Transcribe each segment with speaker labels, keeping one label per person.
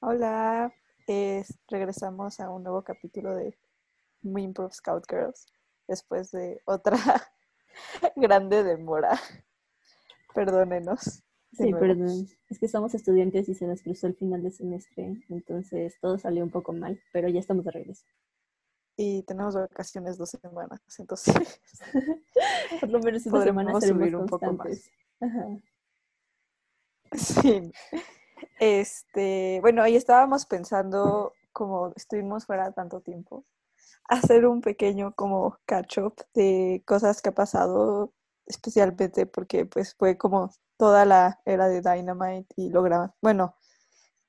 Speaker 1: Hola, es- regresamos a un nuevo capítulo de We Improve Scout Girls después de otra grande demora. Perdónenos. de
Speaker 2: Sí,
Speaker 1: nuevo.
Speaker 2: perdón. Es que somos estudiantes y se nos cruzó el final de semestre, entonces todo salió un poco mal, pero ya estamos de regreso.
Speaker 1: Y tenemos vacaciones dos semanas, entonces
Speaker 2: Por lo menos esta semana
Speaker 1: Podremos
Speaker 2: seremos
Speaker 1: subir un poco más.
Speaker 2: Ajá.
Speaker 1: sí. Este, bueno, ahí estábamos pensando, como estuvimos fuera tanto tiempo, hacer un pequeño como catch up de cosas que ha pasado, especialmente porque pues fue como toda la era de Dynamite y logra, bueno,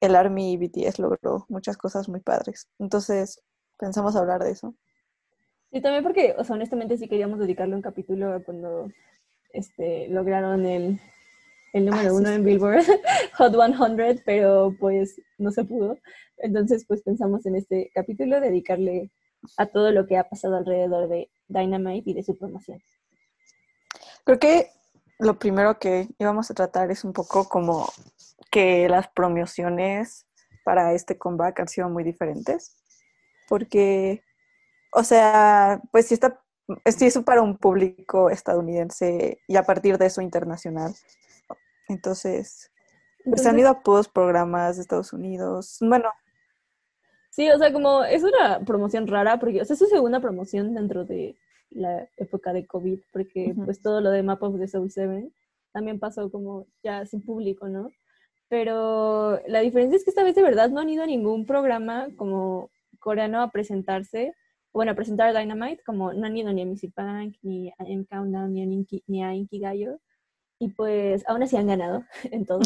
Speaker 1: el Army y BTS logró muchas cosas muy padres. Entonces, pensamos hablar de eso.
Speaker 2: Y también porque, o sea, honestamente sí queríamos dedicarle un capítulo cuando este, lograron el, el número
Speaker 1: Ah, sí,
Speaker 2: uno
Speaker 1: sí.
Speaker 2: en Billboard Hot 100, pero pues no se pudo. Entonces, pues pensamos en este capítulo dedicarle a todo lo que ha pasado alrededor de Dynamite y de su promoción.
Speaker 1: Creo que lo primero que íbamos a tratar es un poco como que las promociones para este comeback han sido muy diferentes. Porque, o sea, pues sí está, sí es para un público estadounidense y a partir de eso internacional. Entonces, pues han ido a todos programas de Estados Unidos. Bueno,
Speaker 2: Sí, o sea, como es una promoción rara, porque, o sea, es su segunda promoción dentro de la época de COVID, porque pues todo lo de Map of the Soul 7 también pasó como ya sin público, ¿no? Pero la diferencia es que esta vez de verdad no han ido a ningún programa como coreano a presentarse, bueno, a presentar Dynamite, como no han ido ni a Music Bank, ni a M Countdown, ni a, Inki, ni a Inkigayo, y pues aún así han ganado en todo.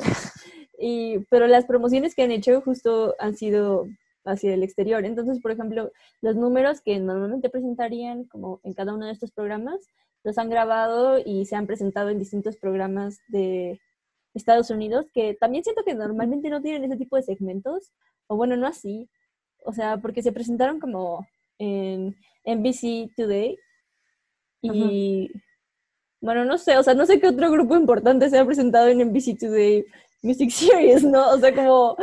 Speaker 2: Y, pero las promociones que han hecho justo han sido hacia el exterior. Entonces, por ejemplo, los números que normalmente presentarían como en cada uno de estos programas, los han grabado y se han presentado en distintos programas de Estados Unidos, que también siento que normalmente no tienen ese tipo de segmentos, o bueno, no así, o sea, porque se presentaron como en NBC Today y, bueno, no sé, o sea, no sé qué otro grupo importante se ha presentado en NBC Today Music Series, ¿no? O sea, como,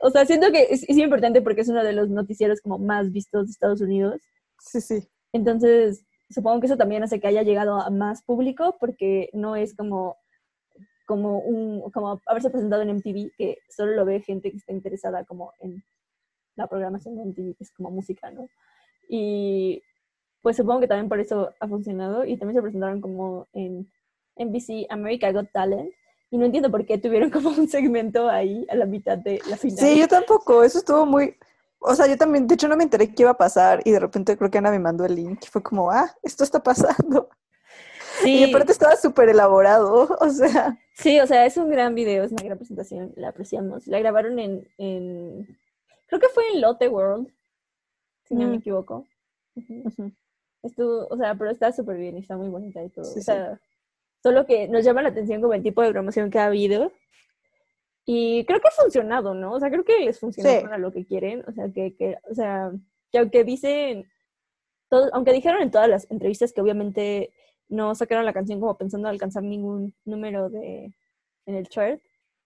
Speaker 2: o sea, siento que es, es importante porque es uno de los noticieros como más vistos de Estados Unidos.
Speaker 1: sí, sí.
Speaker 2: Entonces, supongo que eso también hace que haya llegado a más público porque no es como como un como haberse presentado en MTV que solo lo ve gente que está interesada como en la programación de MTV que es como música, ¿no? Y pues supongo que también por eso ha funcionado y también se presentaron como en NBC America Got Talent y no entiendo por qué tuvieron como un segmento ahí a la mitad de la final.
Speaker 1: Sí, yo tampoco, eso estuvo muy, o sea, yo también, de hecho no me enteré qué iba a pasar y de repente creo que Ana me mandó el link y fue como, ah, esto está pasando.
Speaker 2: Sí.
Speaker 1: Y aparte estaba súper elaborado, o sea,
Speaker 2: Sí, o sea, es un gran video, es una gran presentación, la apreciamos. La grabaron en, en creo que fue en Lotte World, si no me
Speaker 1: Mm.
Speaker 2: equivoco. Ujú. Estuvo, o sea, pero está súper bien, y está muy bonita y todo.
Speaker 1: Sí,
Speaker 2: o sea, solo que nos llama la atención como el tipo de promoción que ha habido. Y creo que ha funcionado, ¿no? O sea, creo que les funcionó
Speaker 1: Sí.
Speaker 2: para lo que quieren. O sea, que, que, o sea, que aunque dicen, todo, aunque dijeron en todas las entrevistas que obviamente no sacaron la canción como pensando alcanzar ningún número de en el chart,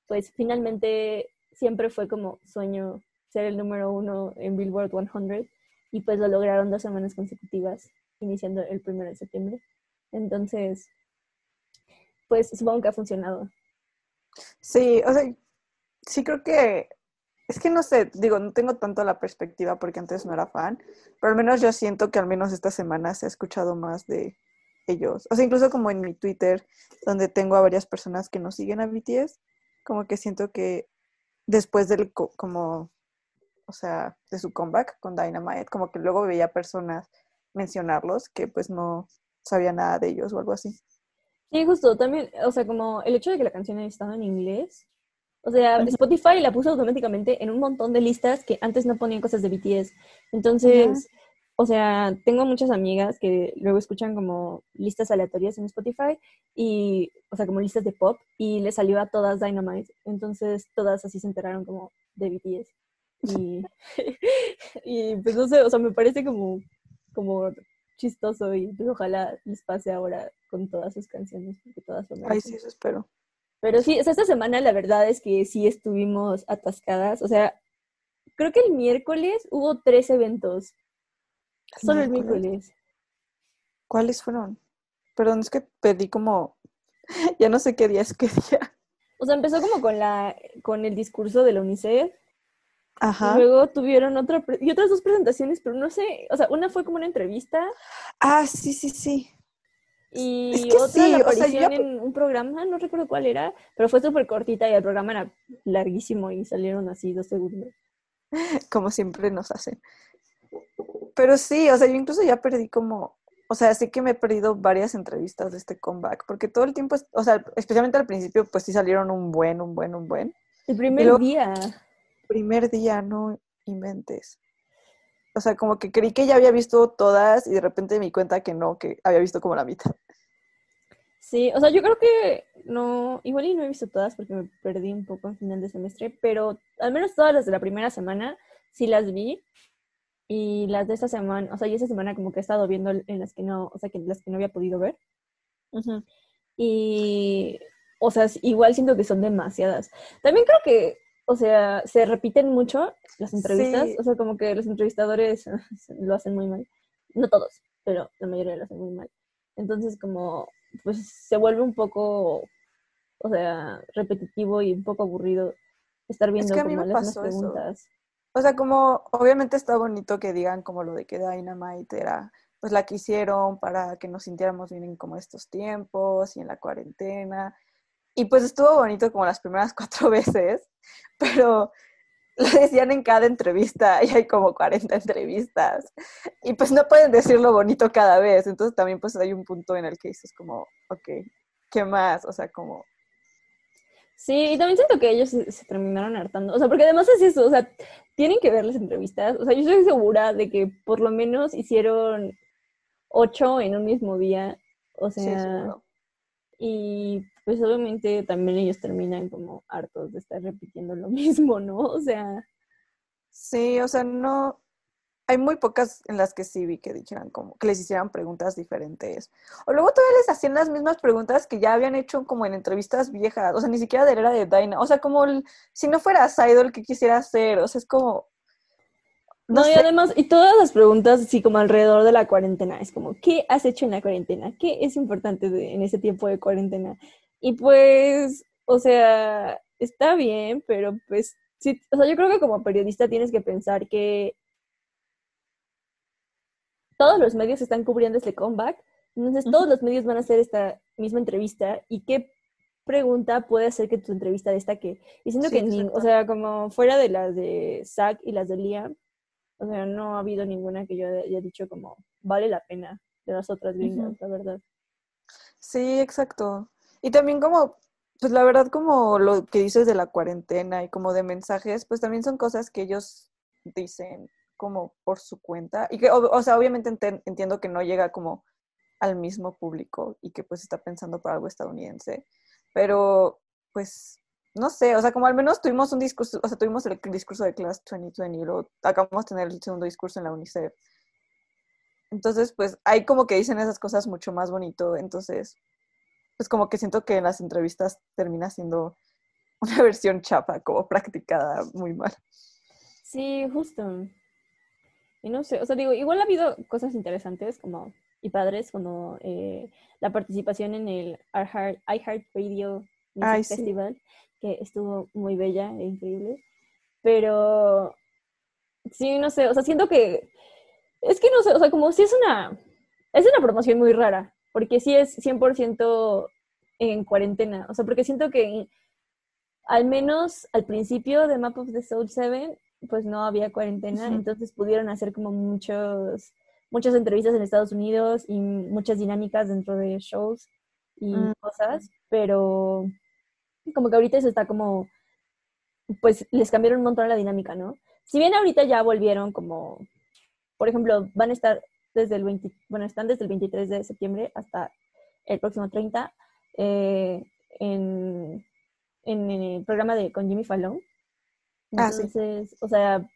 Speaker 2: pues finalmente siempre fue como sueño ser el número uno en Billboard 100 y pues lo lograron dos semanas consecutivas, iniciando el primero de septiembre. Entonces, pues supongo que ha funcionado.
Speaker 1: sí, o sea, sí creo que, es que no sé, digo, no tengo tanto la perspectiva porque antes no era fan, pero al menos yo siento que al menos esta semana se ha escuchado más de ellos. O sea, incluso como en mi Twitter, donde tengo a varias personas que no siguen a BTS, como que siento que después del, co- como, o sea, de su comeback con Dynamite, como que luego veía personas mencionarlos que pues no sabía nada de ellos o algo así.
Speaker 2: Sí, justo, también, o sea, como el hecho de que la canción haya estado en inglés, o sea. Spotify la puso automáticamente en un montón de listas que antes no ponían cosas de BTS. Entonces, o sea, tengo muchas amigas que luego escuchan como listas aleatorias en Spotify y, o sea, como listas de pop y le salió a todas Dynamite. Entonces, todas así se enteraron como de BTS. Y, y pues no sé, o sea, me parece como, como chistoso y pues ojalá les pase ahora con todas sus canciones porque todas son
Speaker 1: Ay, sí, eso espero.
Speaker 2: Pero sí, o sea, esta semana la verdad es que sí estuvimos atascadas. O sea, creo que el miércoles hubo tres eventos. Solo el miércoles.
Speaker 1: ¿Cuáles fueron? Perdón, es que pedí como, ya no sé qué día es qué día.
Speaker 2: O sea, empezó como con la, con el discurso de la UNICEF.
Speaker 1: Ajá.
Speaker 2: Luego tuvieron otra y otras dos presentaciones, pero no sé, o sea, una fue como una entrevista
Speaker 1: Ah, sí, sí, sí.
Speaker 2: y
Speaker 1: Es que
Speaker 2: otra
Speaker 1: sí,
Speaker 2: la
Speaker 1: o sea, yo
Speaker 2: aparición en un programa, no recuerdo cuál era, pero fue súper cortita y el programa era larguísimo y salieron así dos segundos.
Speaker 1: como siempre nos hacen. Pero sí, o sea, yo incluso ya perdí como, o sea, sí que me he perdido varias entrevistas de este comeback, porque todo el tiempo, o sea, especialmente al principio, pues sí salieron un buen, un buen, un buen.
Speaker 2: El primer
Speaker 1: luego-
Speaker 2: día.
Speaker 1: Primer día, no inventes. O sea, como que creí que ya había visto todas y de repente me di cuenta que no, que había visto como la mitad.
Speaker 2: Sí, o sea, yo creo que no, igual y no he visto todas porque me perdí un poco en final de semestre, pero al menos todas las de la primera semana sí las vi. Y las de esta semana, o sea, y esta semana como que he estado viendo en las que no, o sea, que las que no había podido ver. Y, o sea, igual siento que son demasiadas. También creo que, o sea, se repiten mucho las entrevistas,
Speaker 1: Sí.
Speaker 2: o sea, como que los entrevistadores lo hacen muy mal. No todos, pero la mayoría lo hacen muy mal. Entonces, como, pues se vuelve un poco, o sea, repetitivo y un poco aburrido estar viendo
Speaker 1: que a mí
Speaker 2: como
Speaker 1: me
Speaker 2: las
Speaker 1: pasó eso.
Speaker 2: preguntas.
Speaker 1: O sea, como obviamente está bonito que digan como lo de que Dynamite era pues la que hicieron para que nos sintiéramos bien en como estos tiempos y en la cuarentena. Y pues estuvo bonito como las primeras cuatro veces, pero lo decían en cada entrevista y hay como 40 entrevistas. Y pues no pueden decirlo bonito cada vez. Entonces también pues hay un punto en el que dices como, ok, ¿qué más? O sea, como...
Speaker 2: Sí, y también siento que ellos se, se terminaron hartando. O sea, porque además es eso, o sea, tienen que ver las entrevistas. O sea, yo estoy segura de que por lo menos hicieron ocho en un mismo día. O
Speaker 1: Sí,
Speaker 2: sea,
Speaker 1: seguro.
Speaker 2: y pues obviamente también ellos terminan como hartos de estar repitiendo lo mismo, ¿no? O sea,
Speaker 1: Sí, o sea, no. Hay muy pocas en las que sí vi que dijeran como que les hicieran preguntas diferentes. O luego todavía les hacían las mismas preguntas que ya habían hecho como en entrevistas viejas. O sea, ni siquiera de la era de Dyna. O sea, como el- si no fueras Idol, ¿qué quisiera hacer? O sea, es como.
Speaker 2: no,
Speaker 1: No
Speaker 2: y además, y todas las preguntas así como alrededor de la cuarentena, es como, ¿qué has hecho en la cuarentena? ¿Qué es importante de- en ese tiempo de cuarentena? Y pues, o sea, está bien, pero pues, sí, o sea, yo creo que como periodista tienes que pensar que todos los medios están cubriendo este comeback, entonces todos los medios van a hacer esta misma entrevista y qué pregunta puede hacer que tu entrevista destaque. Y siento
Speaker 1: Sí,
Speaker 2: que, ni, o sea, como fuera de las de Zack y las de Liam, o sea, no ha habido ninguna que yo haya dicho como, vale la pena de las otras gringas, la verdad.
Speaker 1: Sí, exacto. Y también como, pues la verdad como lo que dices de la cuarentena y como de mensajes, pues también son cosas que ellos dicen como por su cuenta. Y que, o, sea, obviamente entiendo que no llega como al mismo público y que pues está pensando para algo estadounidense. Pero pues, no sé, o sea, como al menos tuvimos un discurso, o sea, tuvimos el discurso de Class 2020 y luego acabamos de tener el segundo discurso en la UNICEF. Entonces, pues hay como que dicen esas cosas mucho más bonito. Entonces, pues como que siento que en las entrevistas termina siendo una versión chapa, como practicada muy mal.
Speaker 2: Sí, justo. Y no sé, o sea, digo, igual ha habido cosas interesantes como y padres como eh, la participación en el iHeart, iHeartRadio Music
Speaker 1: Ay, sí.
Speaker 2: Festival, que estuvo muy bella e increíble. Pero sí, no sé, o sea, siento que es que no sé, o sea, como si es una es una promoción muy rara, porque sí es 100% en cuarentena, o sea, porque siento que al menos al principio de Map of the Soul 7 pues no había cuarentena, entonces pudieron hacer como muchos, muchas entrevistas en Estados Unidos y muchas dinámicas dentro de shows y
Speaker 1: Mm.
Speaker 2: cosas, pero como que ahorita se está como, pues les cambiaron un montón la dinámica, ¿no? Si bien ahorita ya volvieron como, por ejemplo, van a estar desde el 20, bueno, están desde el 23 de septiembre hasta el próximo 30 eh, en, en el programa de con Jimmy Fallon.
Speaker 1: Ah, sí.
Speaker 2: Entonces, o sea,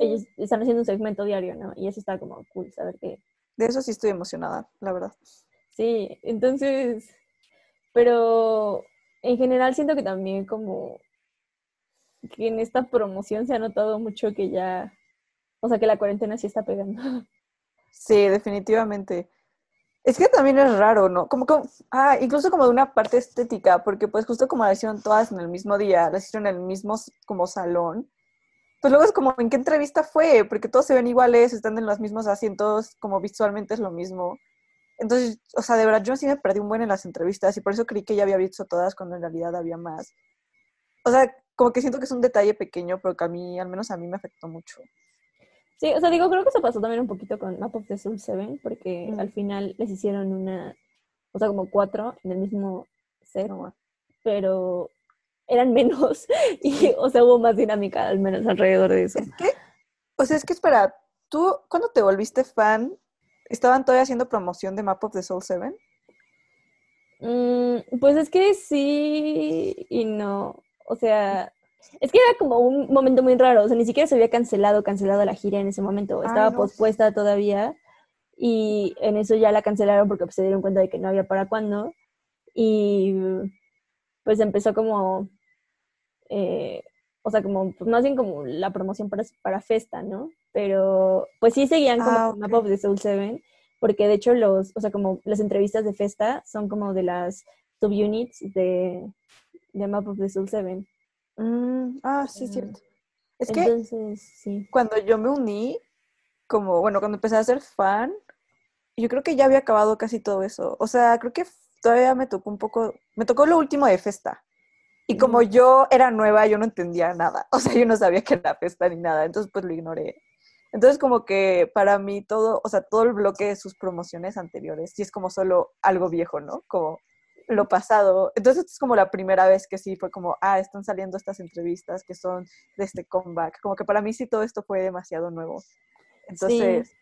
Speaker 2: ellos están haciendo un segmento diario, ¿no? Y eso está como cool, saber que
Speaker 1: De eso sí estoy emocionada, la verdad.
Speaker 2: Sí, entonces, pero en general siento que también como, que en esta promoción se ha notado mucho que ya, o sea, que la cuarentena sí está pegando.
Speaker 1: Sí, definitivamente. Es que también es raro, ¿no? Como, como, ah, incluso como de una parte estética, porque pues justo como las hicieron todas en el mismo día, las hicieron en el mismo como salón, pues luego es como, ¿en qué entrevista fue? Porque todos se ven iguales, están en los mismos asientos, como visualmente es lo mismo. Entonces, o sea, de verdad, yo sí me perdí un buen en las entrevistas y por eso creí que ya había visto todas cuando en realidad había más. O sea, como que siento que es un detalle pequeño, pero que a mí, al menos a mí me afectó mucho.
Speaker 2: Sí, o sea, digo, creo que se pasó también un poquito con Map of the Soul 7, porque al final les hicieron una, o sea, como cuatro en el mismo set, pero eran menos y, o sea, hubo más dinámica al menos alrededor de eso.
Speaker 1: Es que, o sea, es que espera, ¿tú cuando te volviste fan, estaban todavía haciendo promoción de Map of the Soul 7?
Speaker 2: Mm, pues es que sí y no, o sea, es que era como un momento muy raro, o sea, ni siquiera se había cancelado, cancelado la gira en ese momento, estaba pospuesta todavía y en eso ya la cancelaron porque pues, se dieron cuenta de que no había para cuándo y pues empezó como, eh, o sea, como, pues más bien como la promoción para, para Festa, ¿no? Pero pues sí seguían como ah, Map of the Soul 7 porque de hecho los, o sea, como las entrevistas de Festa son como de las subunits de, de Map of the Soul 7.
Speaker 1: Mm, ah, sí, es cierto. Es que sí. cuando yo me uní, como, bueno, cuando empecé a ser fan, yo creo que ya había acabado casi todo eso. O sea, creo que todavía me tocó un poco, me tocó lo último de Festa. Y como yo era nueva, yo no entendía nada. O sea, yo no sabía que era Festa ni nada, entonces pues lo ignoré. Entonces como que para mí todo, o sea, todo el bloque de sus promociones anteriores, sí es como solo algo viejo, ¿no? Como lo pasado. Entonces, es como la primera vez que sí fue como, ah, están saliendo estas entrevistas que son de este comeback. Como que para mí sí todo esto fue demasiado nuevo. Entonces,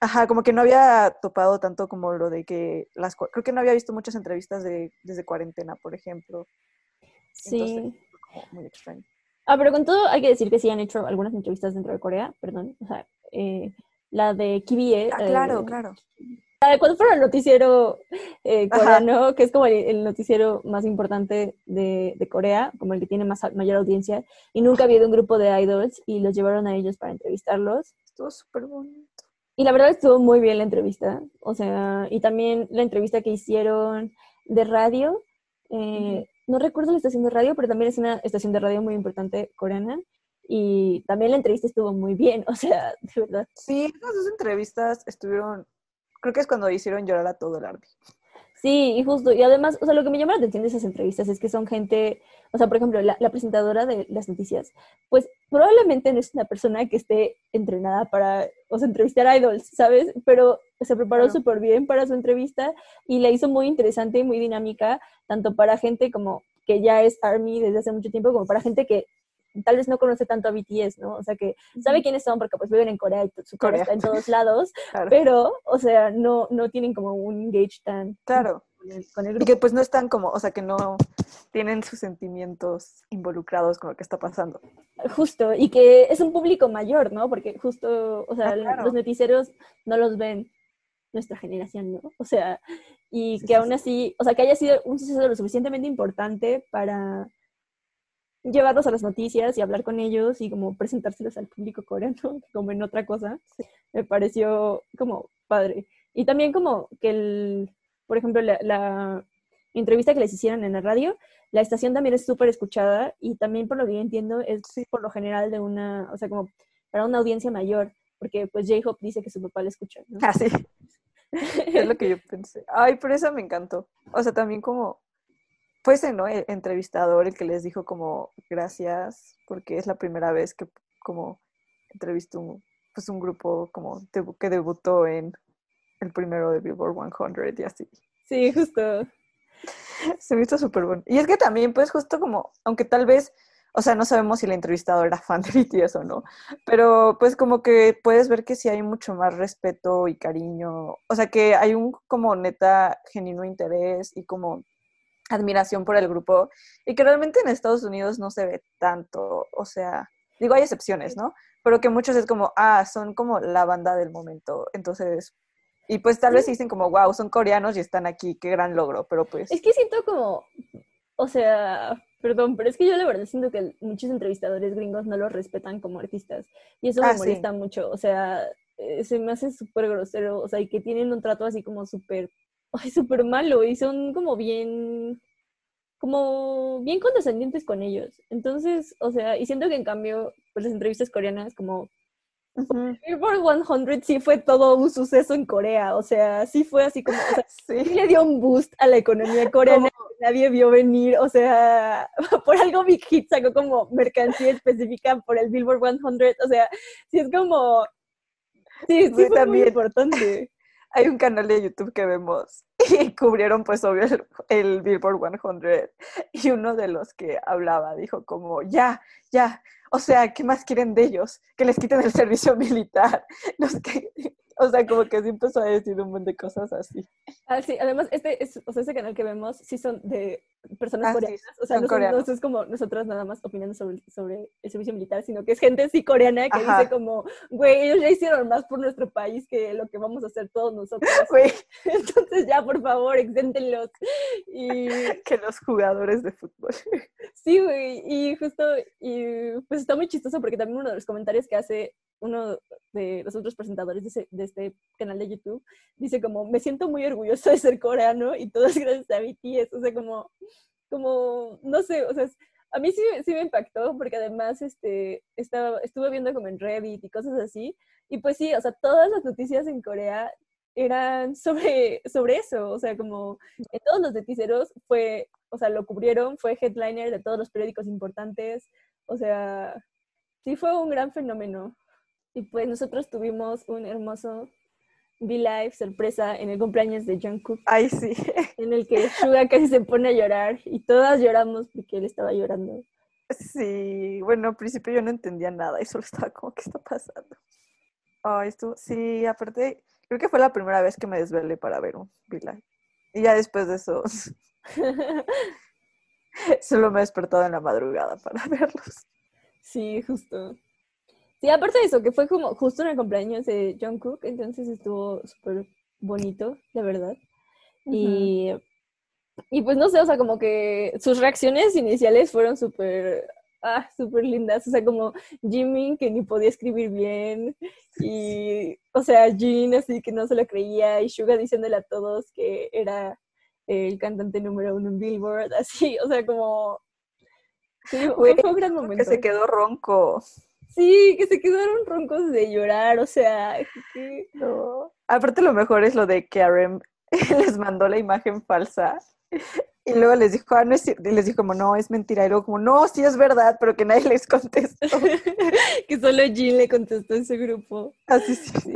Speaker 1: ajá, como que no había topado tanto como lo de que las, creo que no había visto muchas entrevistas de, desde cuarentena, por ejemplo.
Speaker 2: Sí. muy extraño. Ah, pero con todo hay que decir que sí han hecho algunas entrevistas dentro de Corea, perdón. O sea, eh, la de KBE.
Speaker 1: Ah, claro, eh, claro
Speaker 2: cuando fueron el noticiero eh, coreano, que es como el, noticiero más importante de, Corea, como el que tiene más, mayor audiencia, y nunca había habido un grupo de idols y los llevaron a ellos para entrevistarlos.
Speaker 1: Estuvo súper bonito.
Speaker 2: Y la verdad estuvo muy bien la entrevista, o sea, y también la entrevista que hicieron de radio, eh, no recuerdo la estación de radio, pero también es una estación de radio muy importante coreana, y también la entrevista estuvo muy bien, o sea, de verdad.
Speaker 1: Sí, esas dos entrevistas estuvieron creo que es cuando hicieron llorar a todo el army.
Speaker 2: Sí, y justo, y además, o sea, lo que me llama la atención de esas entrevistas es que son gente, o sea, por ejemplo, la, presentadora de las noticias, pues probablemente no es una persona que esté entrenada para, o sea, entrevistar a idols, ¿sabes? Pero se preparó súper bien para su entrevista y la hizo muy interesante y muy dinámica, tanto para gente como que ya es ARMY desde hace mucho tiempo, como para gente que tal vez no conoce tanto a BTS, ¿no? O sea, que sabe quiénes son porque pues viven en Corea y su Corea está en todos lados, pero, o sea, no, no tienen como un engage tan...
Speaker 1: Claro. Con el, grupo. Y que pues no están como, o sea, que no tienen sus sentimientos involucrados con lo que está pasando.
Speaker 2: Justo, y que es un público mayor, ¿no? Porque justo, o sea, ah, los noticieros no los ven nuestra generación, ¿no? O sea, y que aún así, o sea, que haya sido un suceso lo suficientemente importante para llevarlos a las noticias y hablar con ellos y como presentárselos al público coreano, como en otra cosa, me pareció como padre. Y también como que, el, por ejemplo, la, entrevista que les hicieron en la radio, la estación también es súper escuchada y también por lo que yo entiendo es por lo general de una, o sea, como para una audiencia mayor, porque pues J-Hope dice que su papá la escucha. ¿no?
Speaker 1: Ah, sí. es lo que yo pensé. Ay, por eso me encantó. O sea, también como fue ese, ¿no? El entrevistador el que les dijo como gracias porque es la primera vez que como entrevistó un, pues un grupo como que debutó en el primero de Billboard 100 y así.
Speaker 2: Sí, justo.
Speaker 1: Se me hizo súper bueno. Y es que también, pues justo como, aunque tal vez, o sea, no sabemos si el entrevistador era fan de BTS o no, pero pues como que puedes ver que sí hay mucho más respeto y cariño, o sea, que hay un como neta genuino interés y como admiración por el grupo y que realmente en Estados Unidos no se ve tanto, o sea, digo, hay excepciones, ¿no? Pero que muchos es como, ah, son como la banda del momento, entonces, y pues tal vez dicen como, wow, son coreanos y están aquí, qué gran logro, pero pues...
Speaker 2: Es que siento como, o sea, Perdón, pero es que yo la verdad siento que muchos entrevistadores gringos no los respetan como artistas. Y eso me
Speaker 1: Ah, sí.
Speaker 2: molesta mucho. O sea, eh, se me hace súper grosero. O sea, y que tienen un trato así como súper, ay, súper malo. Y son como bien, como bien condescendientes con ellos. Entonces, o sea, y siento que en cambio, pues las entrevistas coreanas como
Speaker 1: Ujú.
Speaker 2: Billboard 100 sí fue todo un suceso en Corea. O sea, sí fue así como, o sea, sí
Speaker 1: Sí.
Speaker 2: le dio un boost a la economía coreana que nadie vio venir, o sea, por algo Big Hit sacó como mercancía específica por el Billboard 100, o sea, sí es como, sí, sí
Speaker 1: Sí,
Speaker 2: fue muy
Speaker 1: también.
Speaker 2: importante.
Speaker 1: Hay un canal de YouTube que vemos y cubrieron pues obvio el, Billboard 100 y uno de los que hablaba dijo como, ya, ya, o sea, ¿qué más quieren de ellos? Que les quiten el servicio militar. No sé qué. O sea, como que sí empezó a decir un montón de cosas así.
Speaker 2: Ah, sí, además, este, es, o sea, este canal que vemos sí son de personas
Speaker 1: Ah,
Speaker 2: coreanas, o sea, no, son- no es como nosotros nada más opinando sobre, sobre el servicio militar, sino que es gente sí coreana que
Speaker 1: Ajá.
Speaker 2: dice como, güey, ellos ya hicieron más por nuestro país que lo que vamos a hacer todos nosotros.
Speaker 1: Güey,
Speaker 2: Entonces ya, por favor, exéntenlos. Y
Speaker 1: que los jugadores de fútbol.
Speaker 2: sí, güey, y justo, y pues está muy chistoso porque también uno de los comentarios que hace uno de los otros presentadores de, ese- de este canal de YouTube dice como, me siento muy orgulloso de ser coreano y todo es gracias a BTS, o sea, como, como, no sé, o sea, a mí sí, sí me impactó porque además este, estaba, estuve viendo como en Reddit y cosas así, y pues sí, o sea, todas las noticias en Corea eran sobre, sobre eso, o sea, como en todos los noticieros fue, o sea, lo cubrieron, fue headliner de todos los periódicos importantes, o sea, sí fue un gran fenómeno. Y pues nosotros tuvimos un hermoso V-Live sorpresa en el cumpleaños de Jungkook,
Speaker 1: Ay, sí.
Speaker 2: en el que Suga casi se pone a llorar y todas lloramos porque él estaba llorando.
Speaker 1: Sí, bueno, al principio yo no entendía nada y solo estaba como, ¿qué está pasando? Ay, esto, sí, aparte, creo que fue la primera vez que me desvelé para ver un V-Live. Y ya después de eso, solo me he despertado en la madrugada para verlos.
Speaker 2: sí, justo. Sí, aparte de eso, que fue como justo en el cumpleaños de Jungkook, entonces estuvo súper bonito, la verdad. Y, y pues no sé, o sea, como que sus reacciones iniciales fueron súper, ah, súper lindas. O sea, como Jimin que ni podía escribir bien, y, o sea, Jin así que no se lo creía, y Suga diciéndole a todos que era el cantante número uno en Billboard, así, o sea, como... Sí, fue, un gran
Speaker 1: Que
Speaker 2: momento.
Speaker 1: se quedó ronco.
Speaker 2: Sí, que se quedaron roncos de llorar, o sea, que-
Speaker 1: No. Aparte, lo mejor es lo de que Arem les mandó la imagen falsa. Y luego les dijo, ah, no es cier-", y les dijo como, no, es mentira. Y luego como, no, sí es verdad, pero que nadie les contestó.
Speaker 2: que solo Jin le contestó en su grupo.
Speaker 1: Así sí.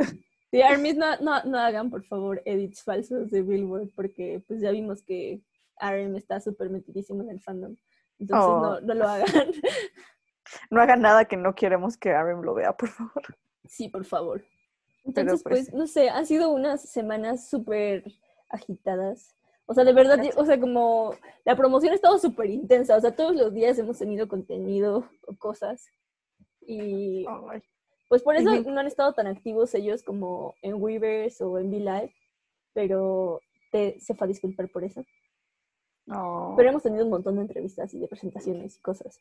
Speaker 2: Sí, Armies, no, no, no hagan, por favor, edits falsos de Billboard, porque pues ya vimos que Arm está súper metidísimo en el fandom. Entonces
Speaker 1: Oh.
Speaker 2: no, no lo hagan.
Speaker 1: No hagan nada que no queremos que Arem lo vea, por favor.
Speaker 2: sí, por favor. Entonces,
Speaker 1: pues,
Speaker 2: pues, no sé, han sido unas semanas súper agitadas. O sea, de verdad, o sea, como la promoción ha estado súper intensa. O sea, todos los días hemos tenido contenido o cosas. Y. Pues por eso no han estado tan activos ellos como en Weavers o en V-Live, pero te, se fue a disculpar por eso.
Speaker 1: No.
Speaker 2: Pero hemos tenido un montón de entrevistas y de presentaciones y cosas.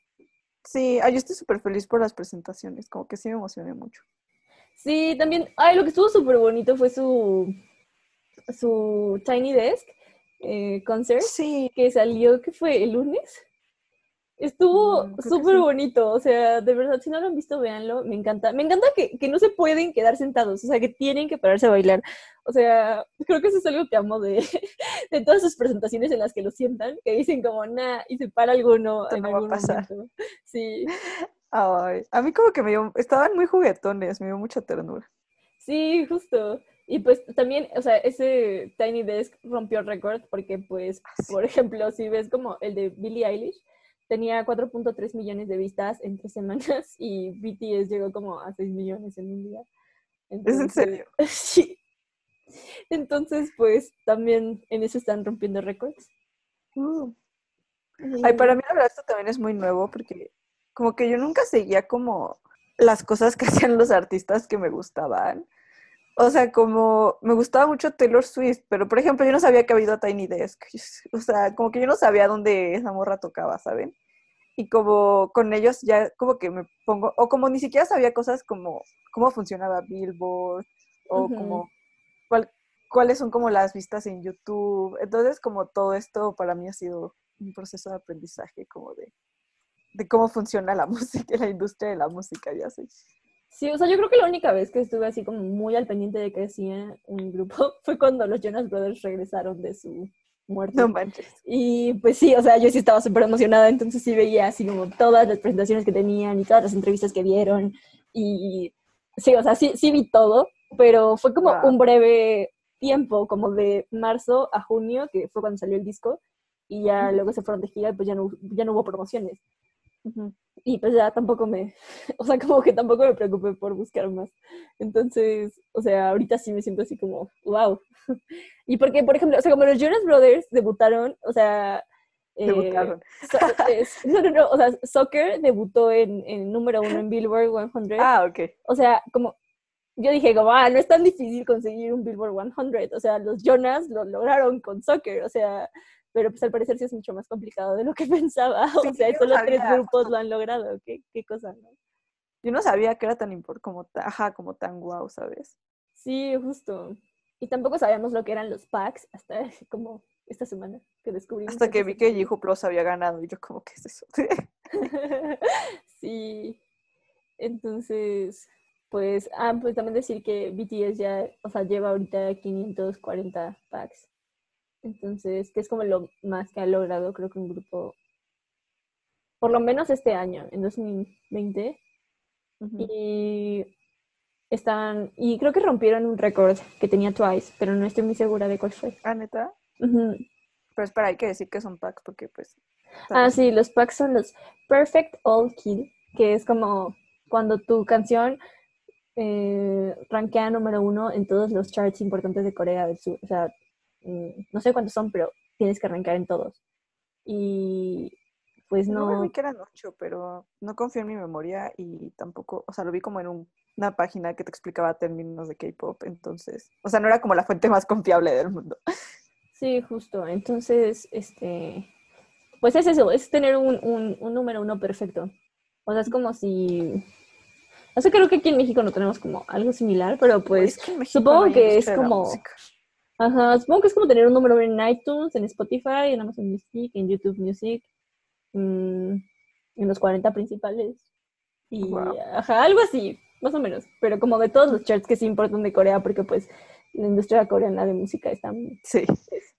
Speaker 1: Sí, ay, yo estoy súper feliz por las presentaciones, como que sí me emocioné mucho.
Speaker 2: Sí, también, ay, lo que estuvo súper bonito fue su, su Tiny Desk eh, concert
Speaker 1: Sí,
Speaker 2: que salió, que fue el lunes. Estuvo
Speaker 1: Mm,
Speaker 2: súper
Speaker 1: sí.
Speaker 2: bonito, o sea, de verdad, si no lo han visto, véanlo, me encanta. Me encanta que, que no se pueden quedar sentados, o sea, que tienen que pararse a bailar. O sea, creo que eso es algo que amo de, de todas sus presentaciones en las que lo sientan, que dicen como, nah, y se para alguno en
Speaker 1: no va a
Speaker 2: algún
Speaker 1: pasar.
Speaker 2: momento. Sí,
Speaker 1: ay, a mí como que me dio, estaban muy juguetones, me dio mucha ternura.
Speaker 2: sí, justo. Y pues también, o sea, ese Tiny Desk rompió récord porque, pues, por ejemplo, si ves como el de Billie Eilish, tenía 4.3 millones de vistas en tres semanas y BTS llegó como a 6 millones en un día.
Speaker 1: ¿Es en serio?
Speaker 2: Sí. Entonces, pues, también en eso están rompiendo récords.
Speaker 1: Uh. Ay, para mí la verdad esto también es muy nuevo porque como que yo nunca seguía como las cosas que hacían los artistas que me gustaban. O sea, como me gustaba mucho Taylor Swift, pero por ejemplo yo no sabía que había ido a Tiny Desk. O sea, como que yo no sabía dónde esa morra tocaba, ¿saben? y como con ellos ya como que me pongo, o como ni siquiera sabía cosas como cómo funcionaba Billboard, o como cuál- cuáles son como las vistas en YouTube. Entonces como todo esto para mí ha sido un proceso de aprendizaje como de, de cómo funciona la música, la industria de la música, ya sé.
Speaker 2: Sí, o sea, yo creo que la única vez que estuve así como muy al pendiente de que hacía un grupo fue cuando los Jonas Brothers regresaron de su muerte.
Speaker 1: No manches.
Speaker 2: Y pues sí, o sea, yo sí estaba súper emocionada, entonces sí veía así como todas las presentaciones que tenían y todas las entrevistas que dieron. Y sí, o sea, sí, sí vi todo, pero fue como
Speaker 1: Wow.
Speaker 2: un breve tiempo, como de marzo a junio, que fue cuando salió el disco, y ya luego se fueron de gira y pues ya no, ya no hubo promociones. Y pues ya tampoco me, o sea, como que tampoco me preocupé por buscar más. Entonces, o sea, ahorita sí me siento así como, wow. Y porque, por ejemplo, o sea, como los Jonas Brothers debutaron, o sea... eh,
Speaker 1: Debutaron.
Speaker 2: so- es- no, no, no, o sea, Soccer debutó en, en número uno en Billboard 100.
Speaker 1: Ah, ok.
Speaker 2: O sea, como, yo dije como, ah, no es tan difícil conseguir un Billboard 100. O sea, los Jonas lo lograron con Soccer, o sea, pero pues al parecer sí es mucho más complicado de lo que pensaba.
Speaker 1: Sí,
Speaker 2: o sea, solo
Speaker 1: no
Speaker 2: tres
Speaker 1: sabía.
Speaker 2: grupos lo han logrado. ¿Qué, qué cosa, no?
Speaker 1: Yo no sabía que era tan importante, como, ajá, como tan guau, ¿sabes?
Speaker 2: Sí, justo. Y tampoco sabíamos lo que eran los packs hasta como esta semana que descubrimos.
Speaker 1: Hasta que vi que. Jihu Plus había ganado y yo como, ¿qué es eso?
Speaker 2: sí. Entonces, pues, ah, pues también decir que BTS ya, o sea, lleva ahorita 540 packs. Entonces, que es como lo más que ha logrado, creo que un grupo, por lo menos este año, en 2020.
Speaker 1: Ujú.
Speaker 2: Y están, y creo que rompieron un récord que tenía Twice, pero no estoy muy segura de cuál fue.
Speaker 1: Ah, neta.
Speaker 2: Ujú.
Speaker 1: Pero espera, hay que decir que son packs porque pues...
Speaker 2: Ah, sí, los packs son los Perfect All Kill, que es como cuando tu canción eh, rankea número uno en todos los charts importantes de Corea del Sur. O sea, no sé cuántos son, pero tienes que rankear en todos. Y pues
Speaker 1: No,
Speaker 2: no.
Speaker 1: vi que eran ocho, pero no confío en mi memoria y tampoco, o sea, lo vi como en un- una página que te explicaba términos de K-pop, entonces, o sea, no era como la fuente más confiable del mundo.
Speaker 2: Sí, justo. Entonces, este, pues es eso, es tener un, un, un número uno perfecto. O sea, es como si, o sea, creo que aquí en México no tenemos como algo similar, pero pues,
Speaker 1: Es que
Speaker 2: supongo
Speaker 1: no
Speaker 2: que es como-
Speaker 1: música.
Speaker 2: Ajá, supongo que es como tener un número en iTunes, en Spotify, en Amazon Music, en YouTube Music, mm, en los 40 principales. Y, ajá, algo así, más o menos. Pero como de todos los charts que sí importan de Corea, porque pues la industria coreana de música está,
Speaker 1: Sí,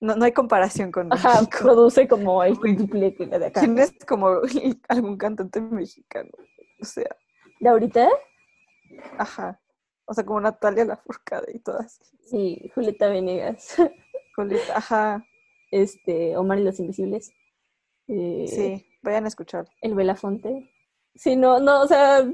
Speaker 1: no, no hay comparación con
Speaker 2: ajá, produce como el quíntuple que la de acá.
Speaker 1: ¿Quién es como algún cantante mexicano? O sea,
Speaker 2: ¿De ahorita?
Speaker 1: ajá. O sea, como Natalia Lafourcade y todas.
Speaker 2: Sí, Julieta Venegas,
Speaker 1: Julieta, Ajá,
Speaker 2: este, Omar y los Invisibles, eh,
Speaker 1: sí, vayan a escuchar.
Speaker 2: el Belafonte. Sí, no, no, o sea,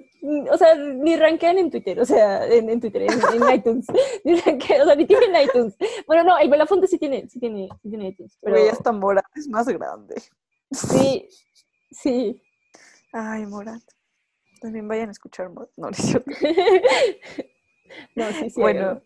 Speaker 2: o sea, ni rankean en Twitter, o sea, en, en Twitter, en, en iTunes, ni rankean, o sea, ni tienen iTunes. Bueno, no, el Belafonte sí tiene, sí tiene, sí tiene iTunes, pero
Speaker 1: Güey, hasta Morat es más grande.
Speaker 2: sí, sí.
Speaker 1: Ay, Morat. También vayan a escuchar Morat. No, no es cierto.
Speaker 2: no, sí, sí.
Speaker 1: Bueno,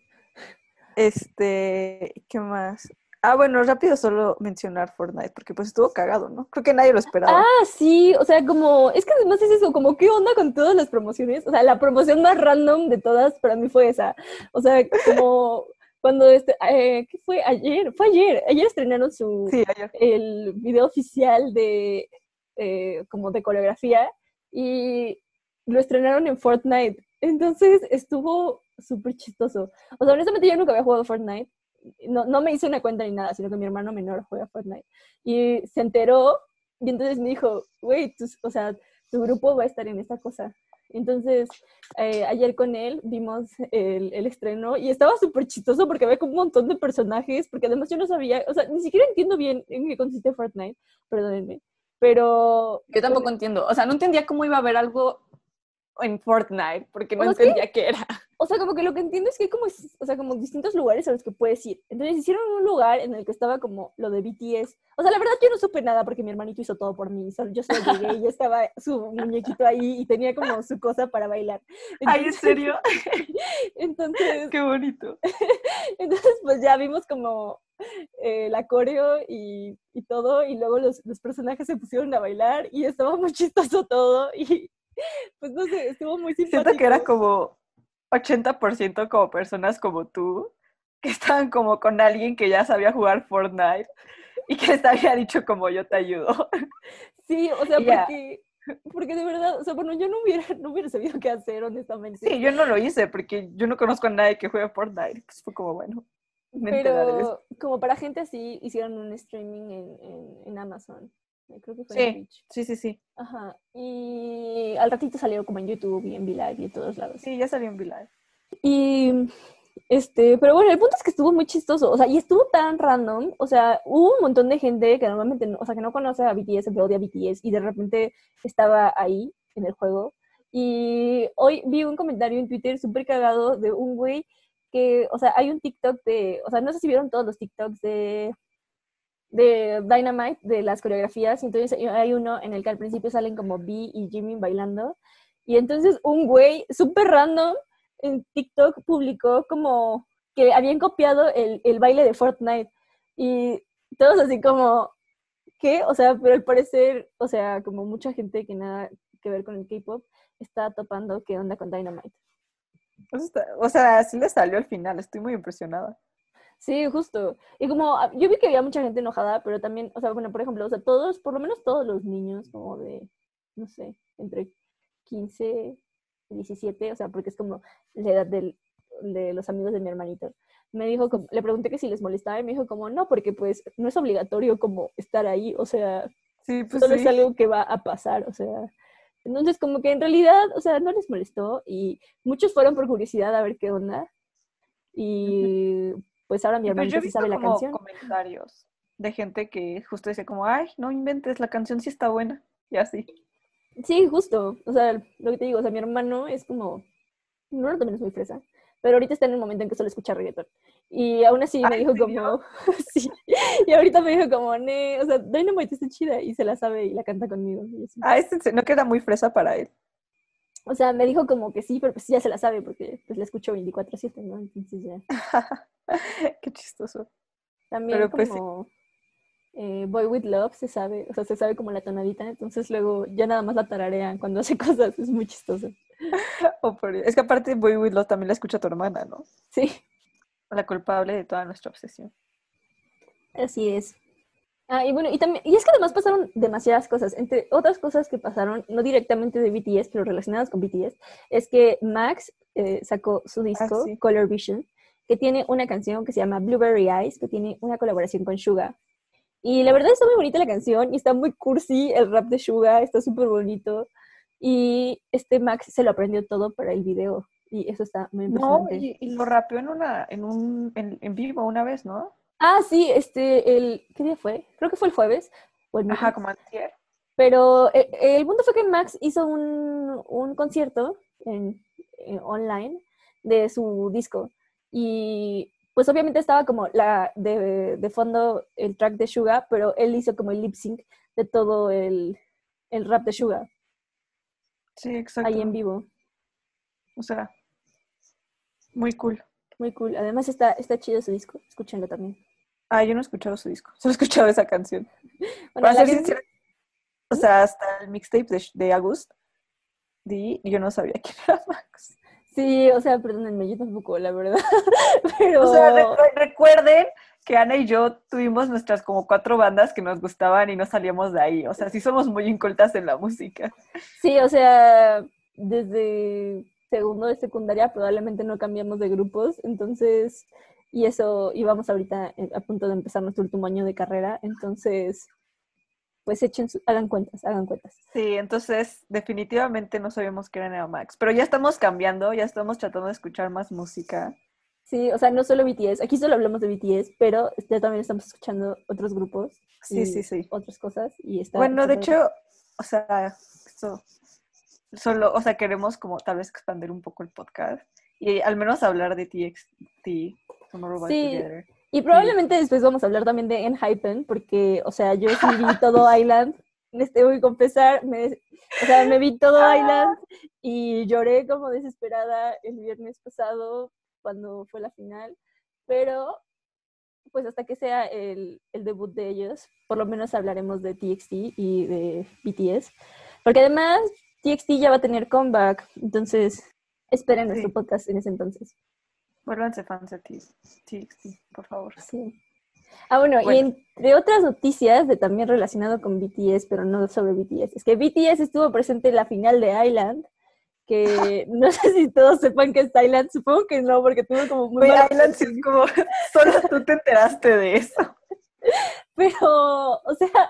Speaker 1: este, ¿qué más? Ah, bueno, rápido solo mencionar Fortnite, porque pues estuvo cagado, ¿no? Creo que nadie lo esperaba.
Speaker 2: Ah, sí, o sea, como, es que además es eso, como, ¿qué onda con todas las promociones? O sea, la promoción más random de todas para mí fue esa. O sea, como cuando, este, eh, ¿qué fue? Ayer, fue ayer, ayer estrenaron su,
Speaker 1: Sí, ayer.
Speaker 2: el video oficial de, eh, como de coreografía y lo estrenaron en Fortnite. Entonces estuvo súper chistoso. O sea, honestamente yo nunca había jugado Fortnite. No, no me hice una cuenta ni nada, sino que mi hermano menor juega Fortnite. Y se enteró y entonces me dijo, güey, o sea, tu grupo va a estar en esta cosa. Entonces, eh, ayer con él vimos el, el estreno y estaba súper chistoso porque había como un montón de personajes, porque además yo no sabía, o sea, ni siquiera entiendo bien en qué consiste Fortnite, perdónenme, pero...
Speaker 1: Yo tampoco entiendo. O sea, no entendía cómo iba a haber algo en Fortnite, porque no
Speaker 2: O sea, es que-
Speaker 1: entendía qué era.
Speaker 2: O sea, como que lo que entiendo es que hay como, o sea, como distintos lugares a los que puedes ir. Entonces hicieron un lugar en el que estaba como lo de BTS. O sea, la verdad yo no supe nada porque mi hermanito hizo todo por mí. Yo solo llegué y estaba su muñequito ahí y tenía como su cosa para bailar.
Speaker 1: Ay, ¿en serio?
Speaker 2: Entonces...
Speaker 1: Qué bonito.
Speaker 2: Entonces, pues ya vimos como eh, la coreo y, y, todo, y luego los, los personajes se pusieron a bailar y estaba muy chistoso todo y pues no sé, estuvo muy simpático.
Speaker 1: Siento que era como 80% como personas como tú, que estaban como con alguien que ya sabía jugar Fortnite y que les había dicho como yo te ayudo.
Speaker 2: Sí, o sea, porque, porque de verdad, o sea, bueno, yo no hubiera, no hubiera sabido qué hacer, honestamente.
Speaker 1: Sí, yo no lo hice porque yo no conozco a nadie que juegue Fortnite, pues fue como, bueno.
Speaker 2: Pero como para gente así, hicieron un streaming en, en, en Amazon. Creo que fue
Speaker 1: sí,
Speaker 2: en Twitch.
Speaker 1: Sí, sí, sí.
Speaker 2: Ajá. Y al ratito salió como en YouTube y en V-Live y en todos lados.
Speaker 1: Sí, ya salió en V-Live.
Speaker 2: Y este, pero bueno, el punto es que estuvo muy chistoso, o sea, y estuvo tan random, o sea, hubo un montón de gente que normalmente, no, o sea, que no conoce a BTS, que odia a BTS, y de repente estaba ahí en el juego. Y hoy vi un comentario en Twitter súper cagado de un güey que, o sea, hay un TikTok de, o sea, no sé si vieron todos los TikToks de de Dynamite, de las coreografías, entonces hay uno en el que al principio salen como B y Jimmy bailando, y entonces un güey súper random en TikTok publicó como que habían copiado el, el, baile de Fortnite, y todos así como, ¿qué? O sea, pero al parecer, o sea, como mucha gente que nada que ver con el K-pop está topando qué onda con Dynamite.
Speaker 1: O sea, sí le salió al final, estoy muy impresionada.
Speaker 2: Sí, justo. Y como ah, yo vi que había mucha gente enojada, pero también, o sea, bueno, por ejemplo, o sea, todos, por lo menos todos los niños como de, no sé, entre 15 y 17, o sea, porque es como la edad del, de los amigos de mi hermanito, me dijo, le pregunté que si les molestaba y me dijo como, no, porque pues no es obligatorio como estar ahí, o sea,
Speaker 1: sí, pues
Speaker 2: solo
Speaker 1: sí.
Speaker 2: es algo que va a pasar, o sea, entonces como que en realidad, o sea, no les molestó y muchos fueron por curiosidad a ver qué onda. Y pues ahora mi hermanito
Speaker 1: pues
Speaker 2: sí sabe la canción.
Speaker 1: comentarios de gente que justo dice como, ay, no inventes, la canción sí está buena, y así.
Speaker 2: Sí, justo, o sea, lo que te digo, o sea, mi hermano es como, hermano también es muy fresa, pero ahorita está en el momento en que solo escucha reggaetón. Y aún así me
Speaker 1: Ay,
Speaker 2: dijo como, sí, y ahorita me dijo como, ne, o sea, Dynamite está chida y se la sabe y la canta conmigo. y así.
Speaker 1: Ah, este no queda muy fresa para él.
Speaker 2: O sea, me dijo como que sí, pero pues ya se la sabe porque pues la escucho 24/7, ¿no? Entonces ya.
Speaker 1: Qué chistoso.
Speaker 2: También
Speaker 1: Pero, pues, sí.
Speaker 2: como eh, Boy With Love se sabe, o sea, se sabe como la tonadita, entonces luego ya nada más la tararean cuando hace cosas, es muy chistoso.
Speaker 1: Oh, por. Es que aparte Boy With Love también la escucha tu hermana, ¿no?
Speaker 2: Sí,
Speaker 1: La culpable de toda nuestra obsesión.
Speaker 2: así es. Ah, y bueno, y también, y es que además pasaron demasiadas cosas. Entre otras cosas que pasaron, no directamente de BTS, pero relacionadas con BTS, es que Max eh, sacó su disco,
Speaker 1: sí.
Speaker 2: Color Vision, que tiene una canción que se llama Blueberry Eyes, que tiene una colaboración con Suga. Y la verdad está muy bonita la canción y está muy cursi el rap de Suga, está súper bonito. Y este Max se lo aprendió todo para el video y eso está muy
Speaker 1: No,
Speaker 2: impresionante.
Speaker 1: y, y lo rapeó en una, en un, en, en vivo una vez, ¿no?
Speaker 2: Ah, sí, este, el, ¿qué día fue? Creo que fue el jueves. O el
Speaker 1: Ajá, como antier.
Speaker 2: Pero eh, el punto fue que Max hizo un, un concierto en, en online de su disco. Y pues obviamente estaba como la de, de fondo el track de Suga, pero él hizo como el lip sync de todo el, el rap de Suga
Speaker 1: Sí, exacto.
Speaker 2: ahí en vivo.
Speaker 1: O sea, muy cool.
Speaker 2: Muy cool. Además está, está chido su disco. Escúchenlo también.
Speaker 1: Ah, yo no he escuchado su disco, solo he escuchado esa canción.
Speaker 2: Bueno,
Speaker 1: Para ser
Speaker 2: que-
Speaker 1: sincera, o sea, hasta el mixtape de, de August, di, y yo no sabía quién era Max.
Speaker 2: Sí, o sea, perdónenme, yo tampoco, la verdad. Pero
Speaker 1: O sea, recu- recuerden que Ana y yo tuvimos nuestras como cuatro bandas que nos gustaban y no salíamos de ahí. O sea, sí somos muy incultas en la música.
Speaker 2: sí, o sea, desde segundo de secundaria probablemente no cambiamos de grupos, entonces, y eso íbamos ahorita eh, a punto de empezar nuestro último año de carrera, entonces, pues echen, su- hagan cuentas, hagan cuentas.
Speaker 1: Sí, entonces definitivamente no sabíamos que era Neo Max, pero ya estamos cambiando, ya estamos tratando de escuchar más música.
Speaker 2: Sí, o sea, no solo BTS, aquí solo hablamos de BTS, pero ya también estamos escuchando otros grupos.
Speaker 1: Sí, sí, sí.
Speaker 2: Otras cosas y está...
Speaker 1: Bueno, de hecho, o sea, solo, o sea, queremos como tal vez expandir un poco el podcast y al menos hablar de TXT, Tomorrow by
Speaker 2: Sí.
Speaker 1: Together.
Speaker 2: Y probablemente después vamos a hablar también de Enhypen, porque, o sea, yo sí vi todo Island. Les tengo que confesar, me, o sea, me vi todo Island y lloré como desesperada el viernes pasado cuando fue la final. Pero, pues hasta que sea el, el debut de ellos, por lo menos hablaremos de TXT y de BTS. Porque además, TXT ya va a tener comeback, entonces esperen nuestro
Speaker 1: Sí.
Speaker 2: podcast en ese entonces.
Speaker 1: Vuélvanse fans de TXT, por favor.
Speaker 2: Sí. Ah, bueno, y entre otras noticias de también relacionado con BTS, pero no sobre BTS, es que BTS estuvo presente en la final de Island, que no sé si todos sepan que es Island, supongo que no, porque tuvo como muy mala
Speaker 1: Island sí es como, solo tú te enteraste de eso.
Speaker 2: Pero, o sea,